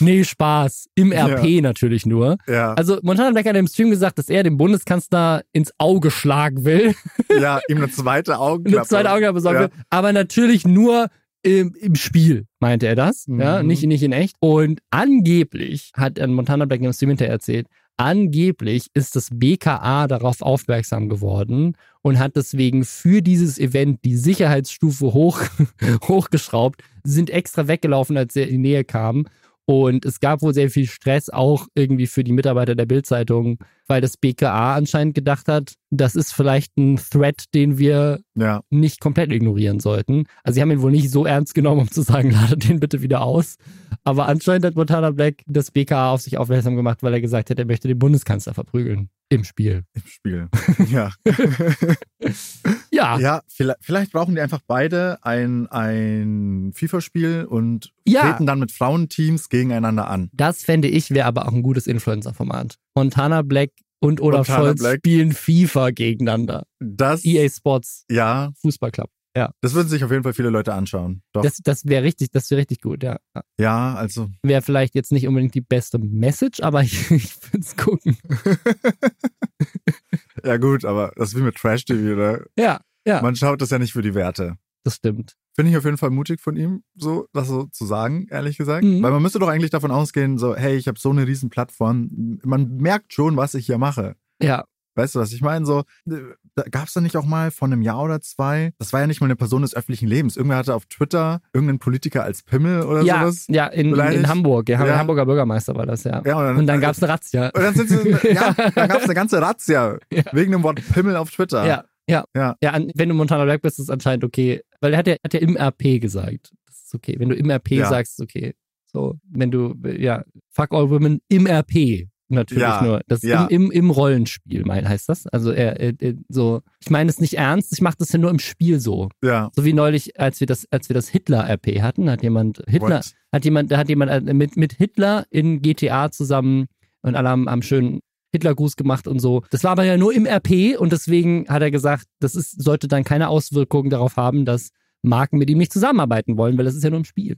Nee, Spaß. Im RP natürlich nur. Ja, Also Montana Black hat im Stream gesagt, dass er dem Bundeskanzler ins Auge schlagen will, ja, ihm eine zweite Augenklappe. eine zweite Augenklappe besorgen Ja. aber natürlich nur im, im Spiel, meinte er das, ja, Mhm. nicht, nicht in echt. Und angeblich, hat Montana Black im Stream hinterher erzählt, angeblich ist das BKA darauf aufmerksam geworden und hat deswegen für dieses Event die Sicherheitsstufe hoch, hochgeschraubt, sind extra weggelaufen, als er in die Nähe kam. Und es gab wohl sehr viel Stress auch irgendwie für die Mitarbeiter der Bildzeitung, weil das BKA anscheinend gedacht hat, das ist vielleicht ein Threat, den wir Ja, nicht komplett ignorieren sollten. Also sie haben ihn wohl nicht so ernst genommen, um zu sagen, ladet den bitte wieder aus. Aber anscheinend hat Montana Black das BKA auf sich aufmerksam gemacht, weil er gesagt hat, er möchte den Bundeskanzler verprügeln. Im Spiel. im Spiel. Ja. Ja, ja, vielleicht, vielleicht brauchen die einfach beide ein, ein FIFA-Spiel und Ja. treten dann mit Frauenteams gegeneinander an. das fände ich, wäre aber auch ein gutes Influencer-Format. Montana Black und Olaf Montana Scholz Black. spielen FIFA gegeneinander. Das, EA Sports ja, Fußballclub. Ja, das würden sich auf jeden Fall viele Leute anschauen. Doch. das, das wäre richtig, das wäre richtig gut, ja. ja, also, Wäre vielleicht jetzt nicht unbedingt die beste Message, aber ich, ich würde es gucken. ja gut, aber das ist wie mit Trash-TV, oder? Ja, ja, Man schaut das ja nicht für die Werte. das stimmt. Finde ich auf jeden Fall mutig von ihm, so das so zu sagen, ehrlich gesagt. Mhm. Weil man müsste doch eigentlich davon ausgehen, so, hey, ich habe so eine riesen Plattform. Man merkt schon, was ich hier mache. Ja, Weißt du, was ich meine? So, da gab es da nicht auch mal vor einem Jahr oder zwei? Das war ja nicht mal eine Person des öffentlichen Lebens. Irgendwer hatte auf Twitter irgendeinen Politiker als Pimmel oder ja, sowas. ja in, in. Hamburg. Ja, Ja. Hamburger Bürgermeister war das, ja. Ja, und dann, Und dann gab es eine Razzia. und dann ja, dann gab es eine ganze Razzia wegen dem Wort Pimmel auf Twitter. Ja, ja. Ja. Ja, wenn du Montana Black bist, ist es anscheinend okay. Weil er hat ja, hat ja im RP gesagt. Das ist okay. Wenn du im RP Ja. sagst, ist okay. So, wenn du, ja, fuck all women im RP. Natürlich Ja, nur. Das ja. im, im, im Rollenspiel, mein, heißt das. Also er, er, er so, ich meine es nicht ernst, ich mache das ja nur im Spiel so. Ja. So wie neulich, als wir das, als wir das Hitler-RP hatten, hat jemand, Hitler, What? hat jemand, da hat jemand äh, mit, mit Hitler in GTA zusammen und alle haben, haben schön Hitlergruß gemacht und so. Das war aber ja nur im RP und deswegen hat er gesagt, das ist, sollte dann keine Auswirkungen darauf haben, dass Marken mit ihm nicht zusammenarbeiten wollen, weil das ist ja nur im Spiel.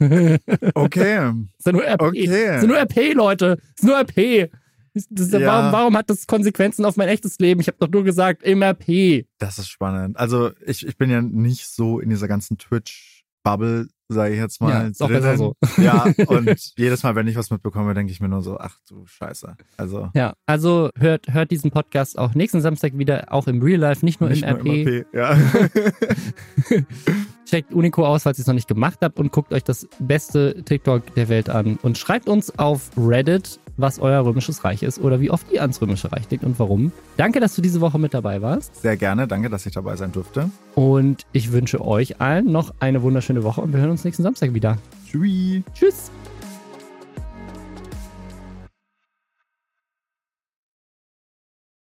Okay. ist ja nur RP. Okay. ist ja nur RP, Leute. ist nur RP. Das, das, Ja. warum, warum hat das Konsequenzen auf mein echtes Leben? Ich habe doch nur gesagt, im RP. Das ist spannend. Also ich, ich bin ja nicht so in dieser ganzen Twitch-Bubble, sage ich jetzt mal. Ja, ist auch besser so. Ja, und jedes Mal, wenn ich was mitbekomme, denke ich mir nur so, ach du Scheiße. Also Ja, also hört, hört diesen Podcast auch nächsten Samstag wieder, auch im Real Life, nicht nur nicht im nur RP. im RP. Ja. Checkt Unico aus, falls ihr es noch nicht gemacht habt und guckt euch das beste TikTok der Welt an und schreibt uns auf Reddit, was euer römisches Reich ist oder wie oft ihr ans römische Reich denkt und warum. Danke, dass du diese Woche mit dabei warst Sehr gerne. Danke, dass ich dabei sein durfte. und ich wünsche euch allen noch eine wunderschöne Woche und wir hören uns nächsten Samstag wieder. Tschüss. Tschüss!